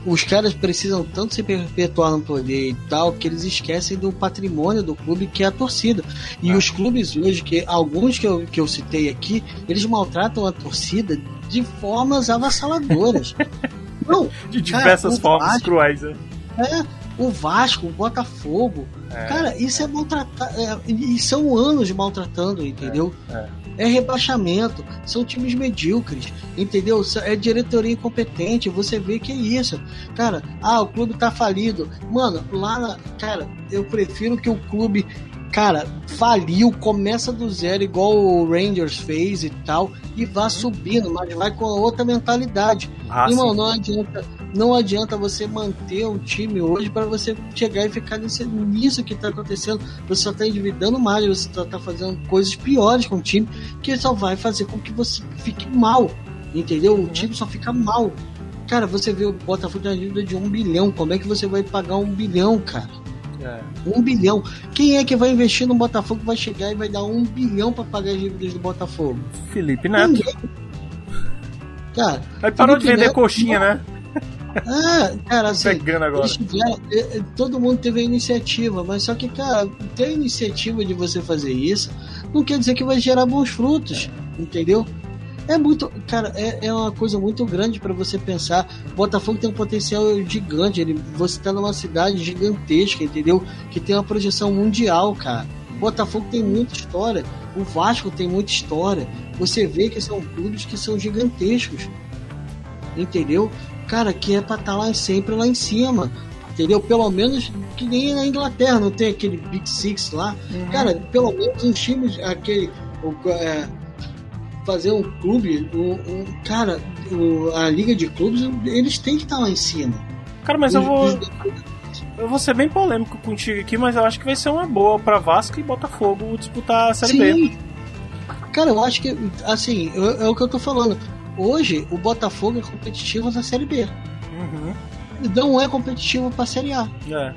os caras precisam tanto se perpetuar no poder e tal que eles esquecem do patrimônio do clube que é a torcida. E ah. os clubes hoje, que alguns que eu, que eu citei aqui, eles maltratam a torcida de formas avassaladoras. Não, de diversas formas Vasco, cruéis. Né? É, o Vasco, o Botafogo. É, cara, isso é, é maltratar. E são anos maltratando, entendeu? É, é, é, rebaixamento, são times medíocres, entendeu? É diretoria incompetente, você vê que é isso. Cara, ah, o clube tá falido. Mano, lá na. Cara, eu prefiro que o clube cara, faliu, começa do zero, igual o Rangers fez e tal, e vá subindo, mas vai com outra mentalidade. Ah, Irmão, não adianta, não adianta você manter um time hoje para você chegar e ficar nesse, nisso que tá acontecendo. Você só tá endividando mais, você só tá fazendo coisas piores com o time, que só vai fazer com que você fique mal. Entendeu? O uhum. time só fica mal. Cara, você vê o Botafogo na dívida de um bilhão. Como é que você vai pagar um bilhão, cara? É. Um bilhão. Quem é que vai investir no Botafogo vai chegar e vai dar um bilhão para pagar as dívidas do Botafogo? Felipe Neto. Ninguém. Cara, Aí parou Felipe de vender Neto, coxinha, né? É, cara, assim, tiveram, é, é, todo mundo teve a iniciativa, mas só que, cara, ter a iniciativa de você fazer isso não quer dizer que vai gerar bons frutos, entendeu? É muito, cara, é, é uma coisa muito grande para você pensar. Botafogo tem um potencial gigante. Ele, você tá numa cidade gigantesca, entendeu? Que tem uma projeção mundial, cara. Botafogo tem muita história. O Vasco tem muita história. Você vê que são clubes que são gigantescos, entendeu? Cara, que é pra estar tá lá sempre lá em cima entendeu? Pelo menos que nem na Inglaterra, não tem aquele Big Six lá. Uhum. Cara, pelo menos os times, aquele. O, é, fazer um clube, um, um cara, a liga de clubes, eles têm que estar lá em cima. Cara, mas eu vou. Eu vou ser bem polêmico contigo aqui, mas eu acho que vai ser uma boa para Vasco e Botafogo disputar a Série Sim. B. Cara, eu acho que, assim, é, é o que eu tô falando. Hoje, o Botafogo é competitivo na Série B. Uhum. Não é competitivo pra Série A. É.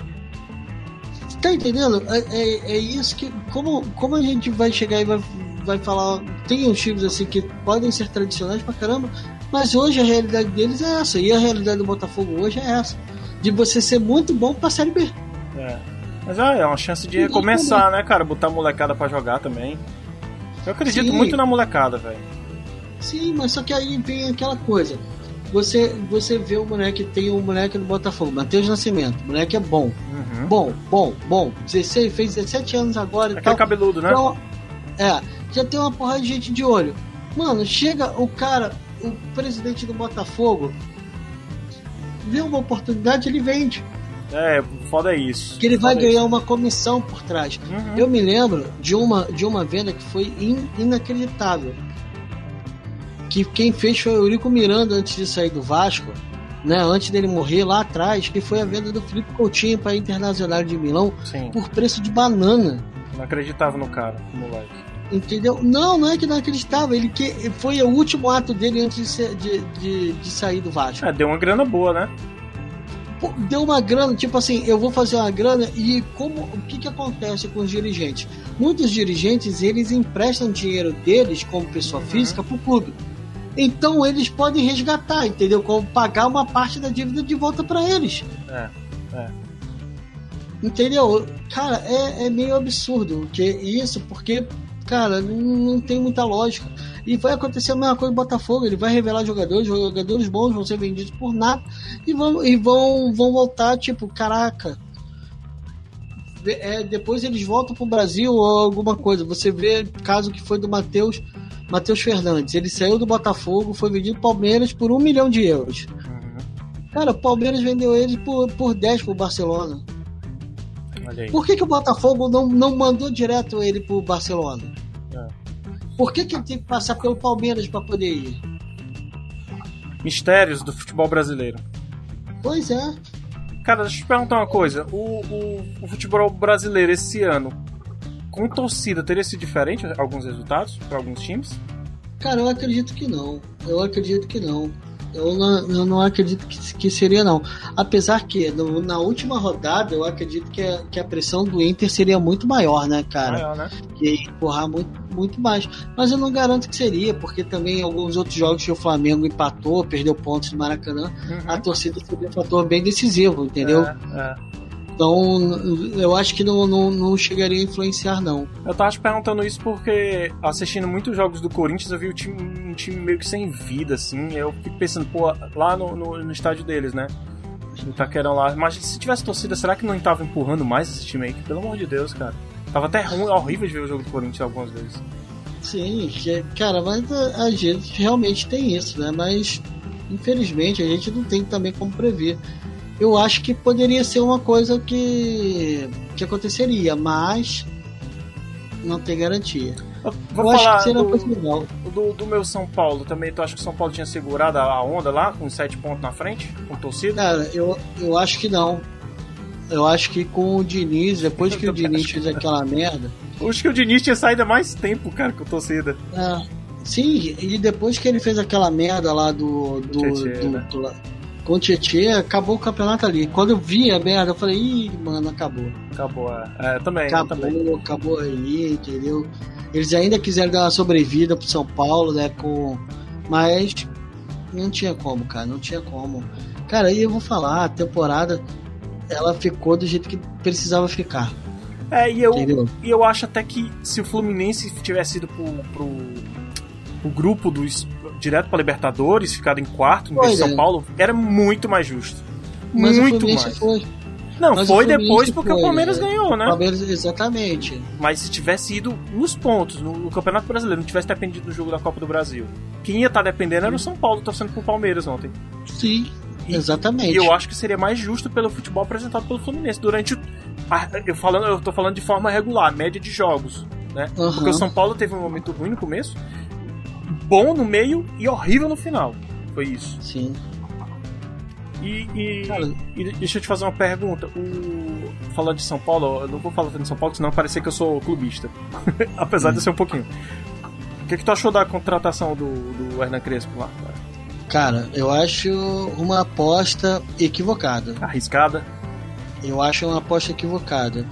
Tá entendendo? É, é, é, isso que. Como, como a gente vai chegar e vai vai falar. Tem uns times assim que podem ser tradicionais pra caramba, mas hoje a realidade deles é essa. E a realidade do Botafogo hoje é essa. De você ser muito bom pra Série B. É. Mas é, é uma chance de recomeçar, né, cara? Botar a molecada pra jogar também. Eu acredito Sim. muito na molecada, velho. Sim, mas só que aí vem aquela coisa. Você, você vê o moleque, tem um moleque do Botafogo, Matheus Nascimento. O moleque é bom. Uhum. Bom, bom, bom. 16, fez 17 anos agora. Aquele tal. cabeludo, né? Então, é, já tem uma porrada de gente de olho. Mano, chega o cara, o presidente do Botafogo, vê uma oportunidade, ele vende. É, foda isso. Que ele vai ganhar isso. uma comissão por trás. Uhum. Eu me lembro de uma, de uma venda que foi in, inacreditável. Que quem fez foi o Eurico Miranda antes de sair do Vasco, né? Antes dele morrer lá atrás, que foi a venda do Felipe Coutinho para a Internacional de Milão Sim. por preço de banana. Não acreditava no cara, moleque. Entendeu? Não, não é que não acreditava. Ele que foi o último ato dele antes de, de, de, de, sair do Vasco. É, deu uma grana boa, né? deu uma grana, tipo assim, eu vou fazer uma grana e como o que que acontece com os dirigentes? Muitos dirigentes, eles emprestam dinheiro deles como pessoa uhum. física pro clube. Então eles podem resgatar, entendeu? Como pagar uma parte da dívida de volta para eles. É, é. Entendeu? Cara, é, é meio absurdo que isso, porque, cara, não, tem muita lógica. E vai acontecer a mesma coisa no Botafogo. Ele vai revelar jogadores, jogadores bons vão ser vendidos por nada e vão, e vão, vão voltar, tipo, caraca. É, depois eles voltam pro Brasil ou alguma coisa. Você vê caso que foi do Matheus Matheus Fernandes. Ele saiu do Botafogo, foi vendido pro Palmeiras por um milhão de euros. Uhum. Cara, o Palmeiras vendeu ele por, por 10 pro Barcelona. Por que, que o Botafogo não, não mandou direto ele pro Barcelona? Por que, que ele tem que passar pelo Palmeiras para poder ir? Mistérios do futebol brasileiro. Pois é. Cara, deixa eu te perguntar uma coisa. O, o, o futebol brasileiro esse ano, com torcida, teria sido diferente alguns resultados para alguns times? Cara, eu acredito que não. Eu acredito que não. Eu não, eu não acredito que, que, seria, não. Apesar que no, na última rodada eu acredito que a, que a pressão do Inter seria muito maior, né, cara? Maior, né? Ia empurrar muito, muito mais. Mas eu não garanto que seria, porque também alguns outros jogos que o Flamengo empatou, perdeu pontos no Maracanã, uhum. a torcida seria um fator bem decisivo, entendeu? É, é. Então, eu acho que não, não, não, chegaria a influenciar, não. Eu tava te perguntando isso porque, assistindo muitos jogos do Corinthians, eu vi o time, um time meio que sem vida, assim. Eu fico pensando, pô, lá no, no, no estádio deles, né? No Itaquerão lá. Mas se tivesse torcida, será que não tava empurrando mais esse time aí? Pelo amor de Deus, cara. Tava até ruim, horrível de ver o jogo do Corinthians algumas vezes. Sim, cara, mas a, a gente realmente tem isso, né? Mas, infelizmente, a gente não tem também como prever eu acho que poderia ser uma coisa que, que aconteceria, mas não tem garantia. Eu vou eu falar acho que seria do, possível. Do, do meu São Paulo também, tu acha que o São Paulo tinha segurado a onda lá, com sete pontos na frente, com torcida? Cara, eu, eu acho que não. Eu acho que com o Diniz, depois que o Diniz fez aquela merda. Acho que o Diniz tinha saído há mais tempo, cara, com torcida. É, sim, e depois que ele fez aquela merda lá do. do, Tietê, do, né? do com o Tietchan, acabou o campeonato ali. Quando eu vi a merda, eu falei, ih, mano, acabou. Acabou, é. é também. Acabou, também. acabou aí, entendeu? Eles ainda quiseram dar uma sobrevida pro São Paulo, né? Com... Mas não tinha como, cara, não tinha como. Cara, aí eu vou falar, a temporada ela ficou do jeito que precisava ficar. É, e eu, e eu acho até que se o Fluminense tivesse ido pro, pro, pro grupo dos direto para Libertadores, ficado em quarto no São é. Paulo, era muito mais justo. Mas muito mais. Foi. Não, Mas foi depois porque foi, o Palmeiras né? ganhou, né? Palmeiras, exatamente. Mas se tivesse ido nos pontos, no, no, Campeonato Brasileiro, não tivesse dependido do jogo da Copa do Brasil, quem ia estar tá dependendo era o São Paulo torcendo pro Palmeiras ontem. Sim, e, exatamente. E eu acho que seria mais justo pelo futebol apresentado pelo Fluminense durante o. A, eu, falando, eu tô falando de forma regular, média de jogos. Né? Uhum. Porque o São Paulo teve um momento ruim no começo, bom no meio e horrível no final. Foi isso. Sim. E, e, Cara, e, deixa eu te fazer uma pergunta. O, falando de São Paulo, eu não vou falar de São Paulo, senão parecer que eu sou clubista. Apesar hum. de ser um pouquinho. O que, que tu achou da contratação do, do Hernan Crespo lá? Cara, eu acho uma aposta equivocada. Arriscada? Eu acho uma aposta equivocada.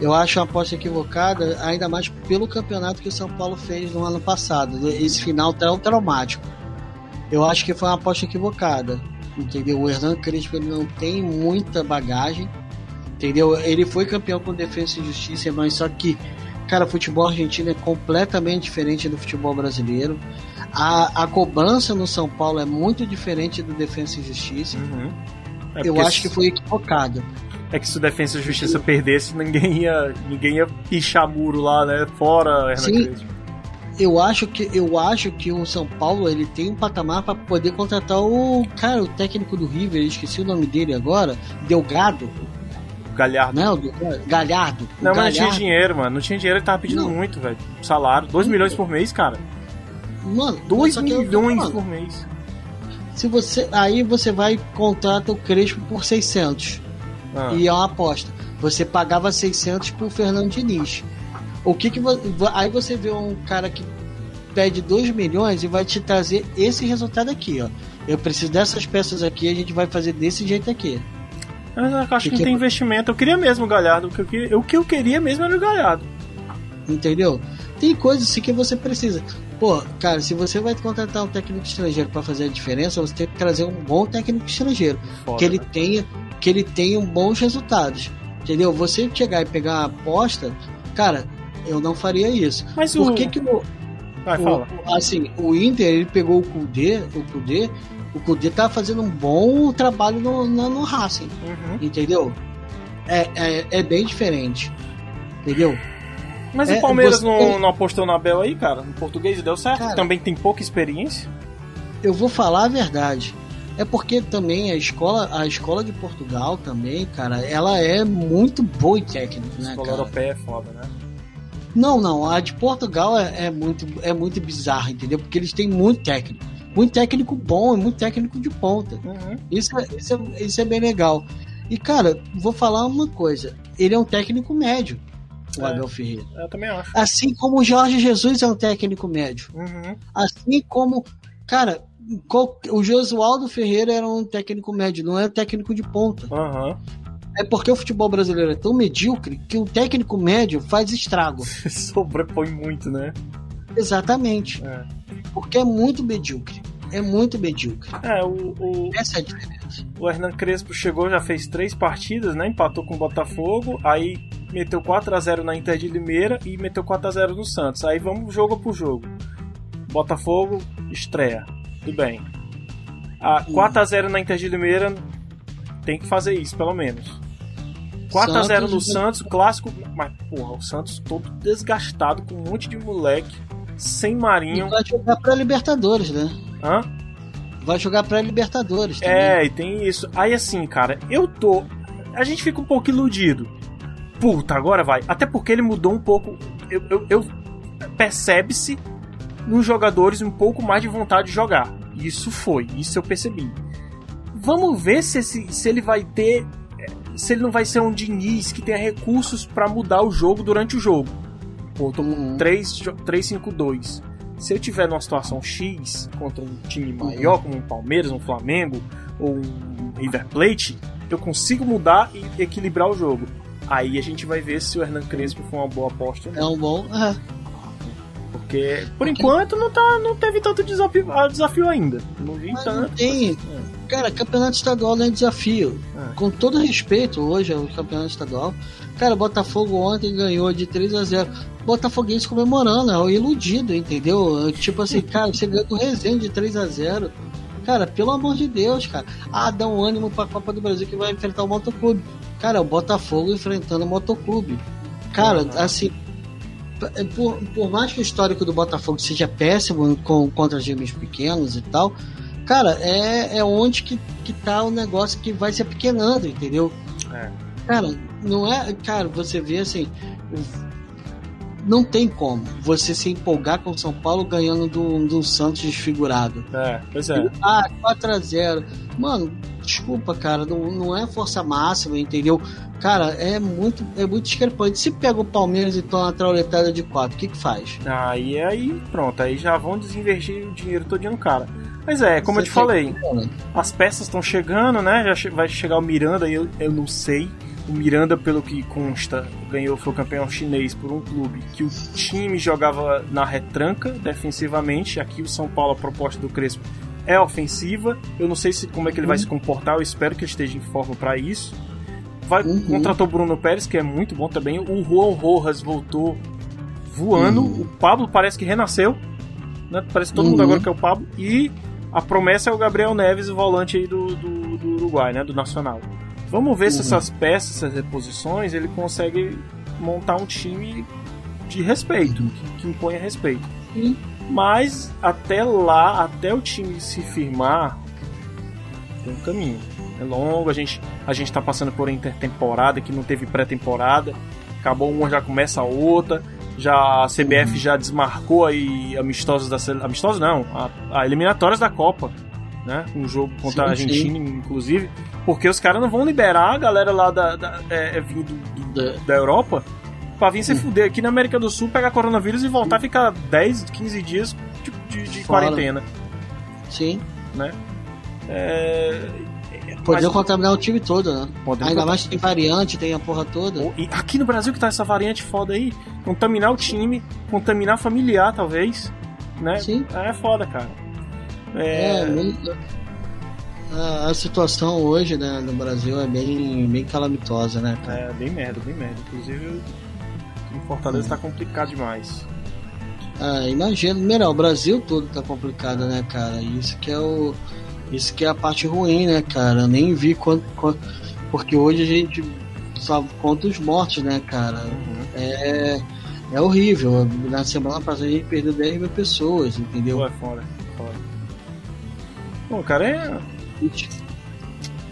Eu acho uma aposta equivocada, ainda mais pelo campeonato que o São Paulo fez no ano passado. Esse final tão traumático. Eu acho que foi uma aposta equivocada. Entendeu? O Hernan Crespo ele não tem muita bagagem. Entendeu? Ele foi campeão com Defesa e Justiça, mas só que, cara, futebol argentino é completamente diferente do futebol brasileiro. A, a cobrança no São Paulo é muito diferente do Defesa e Justiça. Uhum. É eu acho que foi equivocado é que se o Defensa e Justiça perdesse, ninguém ia, ninguém ia pichar muro lá, né? Fora Hernan Sim. Crespo. Eu acho que eu acho que o São Paulo ele tem um patamar para poder contratar o cara, o técnico do River, esqueci o nome dele agora, Delgado. Galhardo. Não, Galhardo. Não, mas não tinha dinheiro, mano. Não tinha dinheiro, ele tava pedindo não. muito, velho. Salário. 2 milhões por mês, cara. Mano, 2 milhões por mês. Se você. Aí você vai e contrata o Crespo por 600 ah. e é uma aposta. Você pagava 600 pro Fernando Diniz. O que que aí você vê um cara que pede 2 milhões e vai te trazer esse resultado aqui, ó. Eu preciso dessas peças aqui, a gente vai fazer desse jeito aqui. Mas eu acho que não tem investimento. Eu queria mesmo o Galhardo. O que eu queria, o que eu queria mesmo era o Galhardo. Entendeu? Tem coisas assim que você precisa. Pô, cara, se você vai contratar um técnico estrangeiro para fazer a diferença, você tem que trazer um bom técnico estrangeiro. Foda, que ele né? tenha que ele tenha bons resultados. Entendeu? Você chegar e pegar uma aposta, cara, eu não faria isso. Mas Por o... que que o, Vai. O, assim, o Inter, ele pegou o Kudê, o Kudê, o Kudê tá fazendo um bom trabalho no, no, no Racing, uhum. entendeu? É, é, é, bem diferente, entendeu? Mas é, o Palmeiras você... não, não apostou na Bel aí, cara? No português deu certo? Cara, Também tem pouca experiência? Eu vou falar a verdade. É porque também a escola, a escola de Portugal também, cara, ela é muito boa em técnico, né, a escola cara? europeia é foda, né? Não, não, a de Portugal é, é, muito, é muito bizarra, entendeu? Porque eles têm muito técnico. Muito técnico bom e muito técnico de ponta. Uhum. Isso, é, isso, é, isso é bem legal. E, cara, vou falar uma coisa. Ele é um técnico médio, o é, Abel Ferreira. Eu também acho. Assim como o Jorge Jesus é um técnico médio. Uhum. Assim como, cara, o Josualdo Ferreira era um técnico médio, não é um técnico de ponta. Uhum. É porque o futebol brasileiro é tão medíocre que o técnico médio faz estrago. Sobrepõe muito, né? Exatamente. É. Porque é muito medíocre. É muito medíocre. É, o, o, Essa é a diferença. O Hernan Crespo chegou, já fez três partidas, né? Empatou com o Botafogo, aí meteu 4 a 0 na Inter de Limeira e meteu 4 a 0 no Santos. Aí vamos jogo por jogo. Botafogo estreia. Tudo bem. A 4 a 0 na Inter de Limeira tem que fazer isso, pelo menos. 4x0 no Santos, clássico. Mas, porra, o Santos todo desgastado, com um monte de moleque, sem Marinho. E vai jogar pra Libertadores, né? Hã? Vai jogar pra Libertadores também. É, e tem isso. Aí assim, cara, eu tô. A gente fica um pouco iludido. Puta, agora vai. Até porque ele mudou um pouco. Eu, eu, eu percebe-se nos jogadores um pouco mais de vontade de jogar. Isso foi, isso eu percebi. Vamos ver se, se, se ele vai ter se ele não vai ser um Diniz que tenha recursos para mudar o jogo durante o jogo. Pô, tô com 3-5-2. Uhum. Se eu tiver numa situação X contra um time uhum. maior, como um Palmeiras, um Flamengo ou um River Plate, eu consigo mudar e equilibrar o jogo. Aí a gente vai ver se o Hernan Crespo foi uma boa aposta. É um bom. Porque, por enquanto, não, tá, não teve tanto desafio, desafio ainda. Não vi Mas tanto. Não tem. É. Cara, campeonato estadual não é desafio. É. Com todo respeito, hoje é o campeonato estadual. Cara, Botafogo ontem ganhou de 3 a 0 Botafoguense comemorando, é o iludido, entendeu? Tipo assim, cara, você ganhou do Resende de 3 a 0 Cara, pelo amor de Deus, cara. Ah, dá um ânimo pra Copa do Brasil que vai enfrentar o Motoclube. Cara, o Botafogo enfrentando o Motoclube. Cara, assim, por, por mais que o histórico do Botafogo seja péssimo com, contra times pequenos e tal, Cara, é, é onde que, que tá o negócio que vai se apequenando, entendeu? É. Cara, não é. Cara, você vê assim. Não tem como você se empolgar com o São Paulo ganhando do, do Santos desfigurado. É, pois é. Ah, 4x0. Mano, desculpa, cara, não, não é força máxima, entendeu? Cara, é muito, é muito discrepante. Se pega o Palmeiras e toma uma trauletada de 4, o que que faz? Aí, aí, pronto, aí já vão desinvestir o dinheiro todo no cara. Mas é, como Você eu te falei, as peças estão chegando, né? Já vai chegar o Miranda, eu, eu não sei. O Miranda, pelo que consta, ganhou, foi campeão chinês por um clube que o time jogava na retranca defensivamente. Aqui o São Paulo, a proposta do Crespo é ofensiva. Eu não sei se como é que ele uhum. vai se comportar, eu espero que ele esteja em forma para isso. Vai, uhum. Contratou Bruno Pérez, que é muito bom também. O Juan Rojas voltou voando. Uhum. O Pablo parece que renasceu. Né? Parece que todo mundo uhum. agora que é o Pablo. E a promessa é o Gabriel Neves, o volante aí do, do, do Uruguai, né? Do Nacional. Vamos ver uhum. se essas peças, essas reposições, ele consegue montar um time de respeito, uhum. que, que imponha respeito. Uhum. Mas até lá, até o time se firmar, tem um caminho. É longo, a gente, a gente tá passando por intertemporada, que não teve pré-temporada. Acabou uma, já começa a outra já a CBF uhum. já desmarcou aí amistosos da amistosos não, a, a eliminatórias da Copa, né? Um jogo contra sim, a Argentina, sim. inclusive, porque os caras não vão liberar a galera lá da, da é, é vindo do, do, da Europa pra vir se fuder aqui na América do Sul, pegar coronavírus e voltar a ficar 10, 15 dias de, de, de quarentena. Sim. Né? É, Podia Mas... contaminar o time todo, né? Ainda contam... mais que tem variante, tem a porra toda. E aqui no Brasil que tá essa variante foda aí, contaminar o time, contaminar familiar, talvez, né? Sim. É foda, cara. É, é a, a, situação hoje né, no Brasil é bem, bem calamitosa, né, cara? É, bem merda, bem merda. Inclusive, em Fortaleza hum. tá complicado demais. Ah, imagina, melhor, o Brasil todo tá complicado, né, cara? Isso que é o. Isso que é a parte ruim, né, cara? Eu nem vi quanto, quanto. Porque hoje a gente só conta os mortos, né, cara? Uhum. É. É horrível. Na semana passada a gente perdeu 10 mil pessoas, entendeu? Pô, é fora, fora. Pô, cara, é.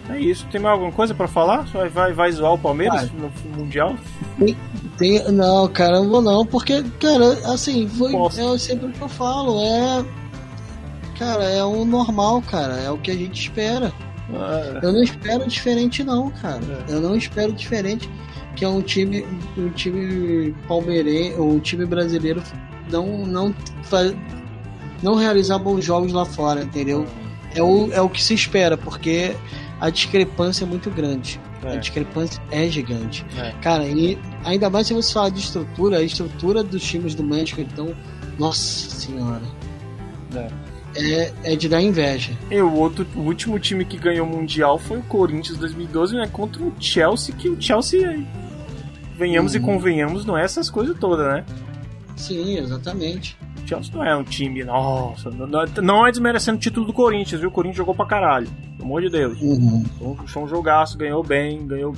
É isso. Tem mais alguma coisa para falar? Vai, vai, vai zoar o Palmeiras no Mundial? Tem, tem, não, cara, não vou não, porque, cara, assim, foi, é sempre o que eu falo, é. Cara, é o normal, cara, é o que a gente espera. Ah. Eu não espero diferente, não, cara. É. Eu não espero diferente que é um time, um time palmeirense, um time brasileiro não, não, não realizar bons jogos lá fora, entendeu? É o, é o que se espera, porque a discrepância é muito grande. É. A discrepância é gigante. É. Cara, e ainda mais se você falar de estrutura, a estrutura dos times do México, então, nossa senhora. É. É, é de dar inveja. E o, outro, o último time que ganhou o Mundial foi o Corinthians 2012, né? Contra o Chelsea, que o Chelsea, venhamos uhum. e convenhamos, não é essas coisas todas, né? Sim, exatamente. Chelsea não é um time, nossa, não, não é desmerecendo o título do Corinthians, viu? O Corinthians jogou pra caralho, pelo amor de Deus. Uhum. Foi um jogaço, ganhou bem, ganhou.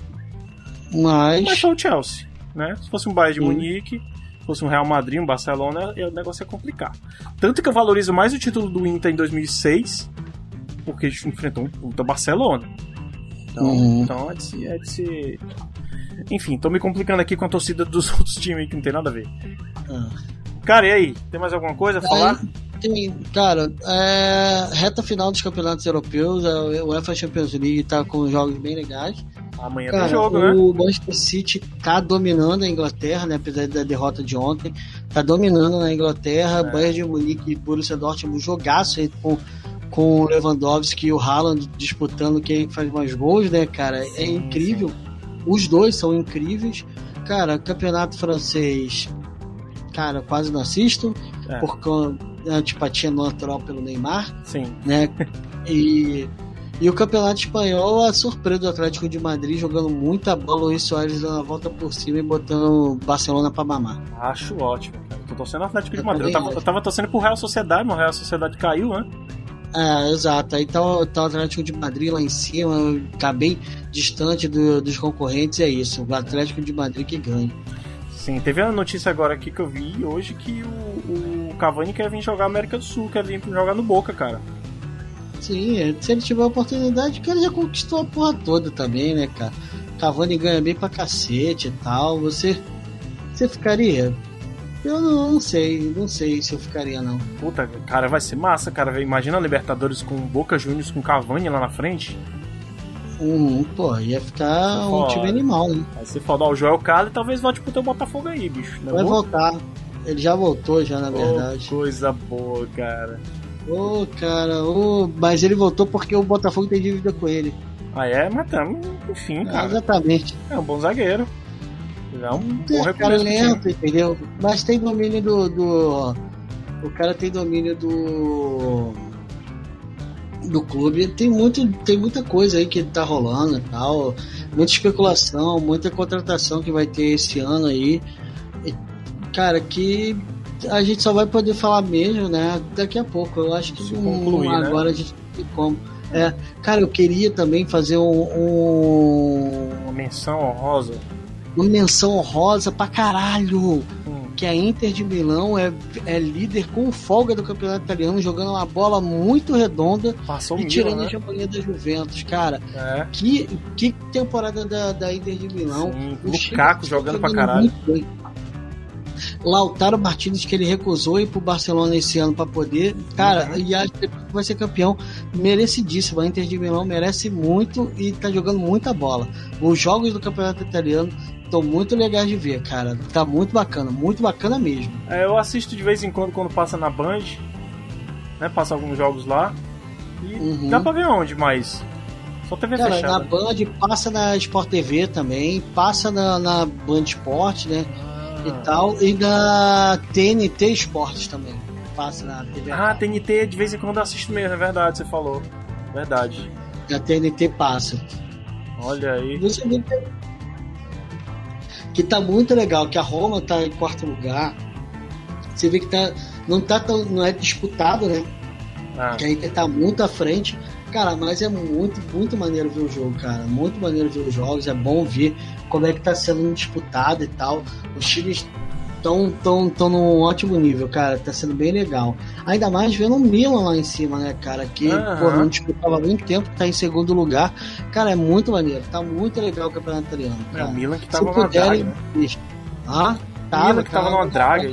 Mas. Mas foi o Chelsea, né? Se fosse um Bayern de Munique, se fosse um Real Madrid, um Barcelona, o negócio ia complicar. Tanto que eu valorizo mais o título do Inter em 2006, porque a gente enfrentou um Barcelona. Então, uhum. então é, de se, é de se. Enfim, tô me complicando aqui com a torcida dos outros times que não tem nada a ver. Uhum. Cara, e aí? Tem mais alguma coisa a falar? Tem, cara, é, reta final dos campeonatos europeus, o UEFA Champions League tá com jogos bem legais. Amanhã cara, tem jogo, né? O Manchester City tá dominando a Inglaterra, né? Apesar da derrota de ontem, tá dominando na Inglaterra. É. Bayern de Munique e Borussia Dortmund jogaço aí com, com o Lewandowski e o Haaland disputando quem faz mais gols, né, cara? É sim, incrível. Sim. Os dois são incríveis. Cara, campeonato francês cara, quase não assisto, é. por antipatia natural pelo Neymar. Sim. Né? E, e o Campeonato Espanhol, a surpresa do Atlético de Madrid jogando muita bola, o Luiz Soares dando a volta por cima e botando o Barcelona pra mamar. Acho ótimo, cara. Tô torcendo o Atlético eu de Madrid. Eu tava, eu tava, torcendo pro Real Sociedade, mas o Real Sociedade caiu, né? É, exato. Aí tá, tá o Atlético de Madrid lá em cima, tá bem distante do, dos concorrentes, é isso. O Atlético de Madrid que ganha. Sim, teve uma notícia agora aqui que eu vi hoje que o, o Cavani quer vir jogar América do Sul, quer vir jogar no Boca, cara. Sim, é, se ele tiver a oportunidade, que ele já conquistou a porra toda também, né, cara? Cavani ganha bem pra cacete e tal. Você. Você ficaria? Eu não, não, sei, não sei se eu ficaria, não. Puta, cara, vai ser massa, cara. Imagina a Libertadores com Boca Juniors com Cavani lá na frente. Uhum, pô, ia ficar um time animal, né? Aí se for o Joel Carlos, talvez volte pro teu Botafogo aí, bicho. Vai vou? voltar. Ele já voltou, já, na oh, verdade. Coisa boa, cara. Ô, oh, cara, oh, mas ele voltou porque o Botafogo tem dívida com ele. Ah, é? Mas tamo, enfim, é, cara. exatamente. É um bom zagueiro. É um bom é, cara lento, entendeu? Mas tem domínio do, do. O cara tem domínio do do clube. Tem, muito, tem muita coisa aí que tá rolando e tal. Muita especulação, muita contratação que vai ter esse ano aí. E, cara, que a gente só vai poder falar mesmo, né? Daqui a pouco. Eu acho que concluir, um, agora né? a gente tem como. É, cara, eu queria também fazer um, um... Uma menção honrosa. Uma menção honrosa pra caralho que a Inter de Milão é, é líder com folga do campeonato italiano, jogando uma bola muito redonda Passou e tirando né? a champanhe da Juventus. Cara, é. que, que temporada da, da Inter de Milão. Sim, o Lukaku jogando, jogando pra caralho. Lautaro Martins, que ele recusou ir pro Barcelona esse ano para poder. Cara, uhum. e acho que vai ser campeão merecidíssimo. A Inter de Milão merece muito e tá jogando muita bola. Os jogos do campeonato italiano estão muito legais de ver, cara. Tá muito bacana, muito bacana mesmo. É, eu assisto de vez em quando quando passa na Band, né? Passa alguns jogos lá. E uhum. dá pra ver onde, mas Só TV Cara, fechada. na Band passa na Sport TV também, passa na, na Band Sport, né? E Ah. tal, e na TNT Esportes também. Passa na TV. Ah, TNT de vez em quando eu assisto mesmo, é verdade, você falou. Verdade. A TNT passa. Olha aí. Você vê que, tá muito legal, que a Roma tá em quarto lugar. Você vê que tá, não, tá tão, não é disputado, né? Ah, Que a Inter tá muito à frente. Cara, mas é muito, muito maneiro ver o jogo, cara. Muito maneiro ver os jogos. É bom ver como é que tá sendo disputado e tal. Os times estão tão, tão num ótimo nível, cara. Tá sendo bem legal. Ainda mais vendo o Milan lá em cima, né, cara? Que Aham. pô, não disputava há muito tempo, tá em segundo lugar. Cara, é muito maneiro. Tá muito legal o campeonato italiano. é o Milan que tava puderem. draga. Né? Ah, tava, Milan que tava numa draga.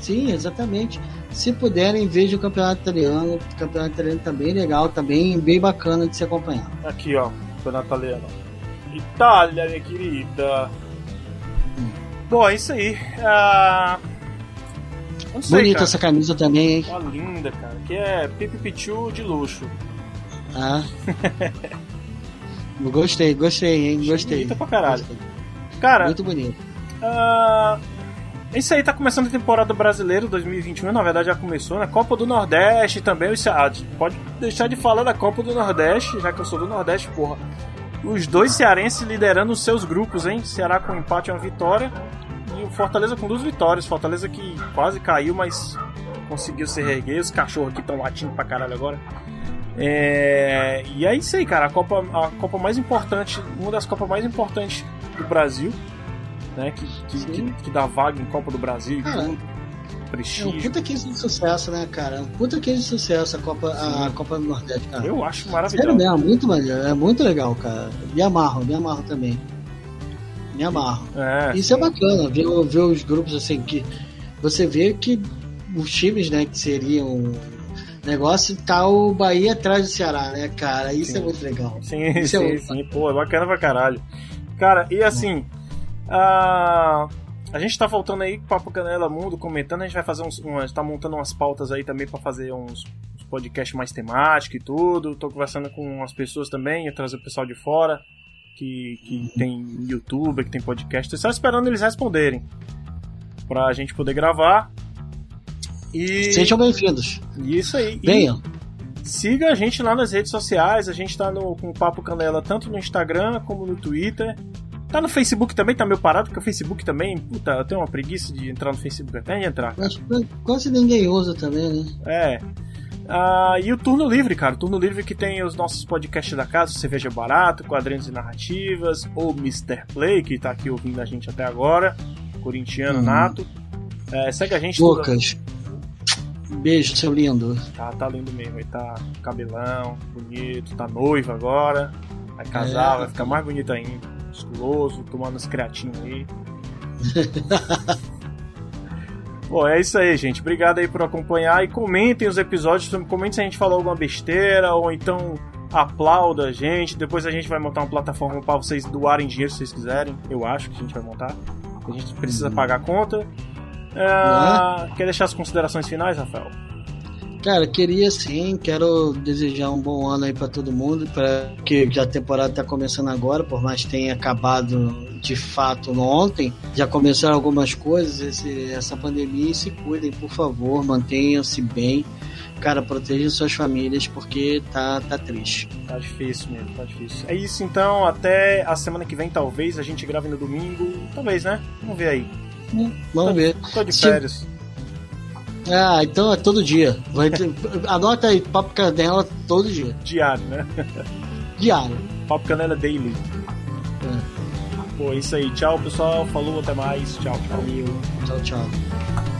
Sim, exatamente. Se puderem, vejam o campeonato italiano. O campeonato italiano tá bem legal, tá bem, bem bacana de se acompanhar. Aqui, ó, campeonato italiano. Itália, minha querida. Bom, é isso aí. Ah, Não sei, Bonita cara. essa camisa também, hein? Tá linda, cara. Que é Pipi Pichu de luxo. Ah. gostei, gostei, hein? Gostei. Bonita pra caralho. Gostei. Cara, Muito bonito. ah, é isso aí tá começando a temporada brasileira 2021. Na verdade, já começou, né? Copa do Nordeste também. Os- ah, pode deixar de falar da Copa do Nordeste, já que eu sou do Nordeste, porra. Os dois cearenses liderando os seus grupos, hein? Ceará com empate e uma vitória. E o Fortaleza com duas vitórias. Fortaleza que quase caiu, mas conseguiu se reerguer. Os cachorros aqui estão latindo pra caralho agora. É, E é isso aí, cara. A Copa, a Copa mais importante, uma das Copas mais importantes do Brasil, né? Que, que, que, que dá vaga em Copa do Brasil e Cara, tudo. É um Prestígio. puta case de sucesso, né, cara? É um puta case de sucesso a Copa, a Sim. Copa do Nordeste, cara. Eu acho Sério maravilhoso. mesmo, muito maneiro. É muito legal, cara. Me amarro, me amarro também. Me amarro. É, Isso é bacana, ver, ver os grupos assim que você vê que os times, né, que seriam negócio, tá o Bahia atrás do Ceará, né, cara? Isso Sim. é muito legal. Sim, Isso é sim, muito sim. Pô, é bacana pra caralho. Cara, e assim. A, a gente tá voltando aí com o Papo Canela Mundo comentando. A gente vai fazer uns. Umas, tá montando umas pautas aí também pra fazer uns, uns podcasts mais temáticos e tudo. Tô conversando com umas pessoas também, ia trazer o pessoal de fora. Que, que tem youtuber, que tem podcast. Tô só esperando eles responderem. Pra gente poder gravar. E. Sejam bem-vindos. isso aí. E- Venham. Siga a gente lá nas redes sociais, a gente tá no, com o Papo Canela tanto no Instagram como no Twitter. Tá no Facebook também, tá meio parado, porque o Facebook também, puta, eu tenho uma preguiça de entrar no Facebook até de entrar. Mas quase ninguém usa também, né? É. Ah, e o Turno Livre, cara. O Turno Livre que tem os nossos podcasts da casa, Cerveja Barato, Quadrinhos e Narrativas, ou Mr. Play, que tá aqui ouvindo a gente até agora, corintiano Uhum. nato. É, segue a gente. toda- Lucas. Beijo, seu lindo. Tá, tá lindo mesmo. Ele tá cabelão, bonito, tá noivo agora. Vai casar, É. vai ficar mais bonito ainda. Musculoso, tomando uns creatinhos aí. Bom, é isso aí, gente. Obrigado aí por acompanhar e comentem os episódios. Comentem se a gente falou alguma besteira ou então aplauda a gente. Depois a gente vai montar uma plataforma para vocês doarem dinheiro se vocês quiserem. Eu acho que a gente vai montar. A gente precisa pagar a conta. É, Quer deixar as considerações finais, Rafael? Cara, queria sim, quero desejar um bom ano aí pra todo mundo, para que já a temporada tá começando agora, por mais que tenha acabado de fato ontem, já começaram algumas coisas, esse- essa pandemia, e se cuidem, por favor, mantenham-se bem. Cara, protejam suas famílias porque tá, tá triste. Tá difícil mesmo, tá difícil. É isso então, até a semana que vem talvez, a gente grave no domingo, talvez, né? Vamos ver aí. Vamos ver. Tô de Se- férias. Ah, então é todo dia. Vai ter- anota aí, Papo Canela todo dia. Diário, né? Diário. Papo Canela Daily. É. Pô, é isso aí. Tchau, pessoal. Falou, até mais. Tchau, tchau. Valeu. Tchau, tchau.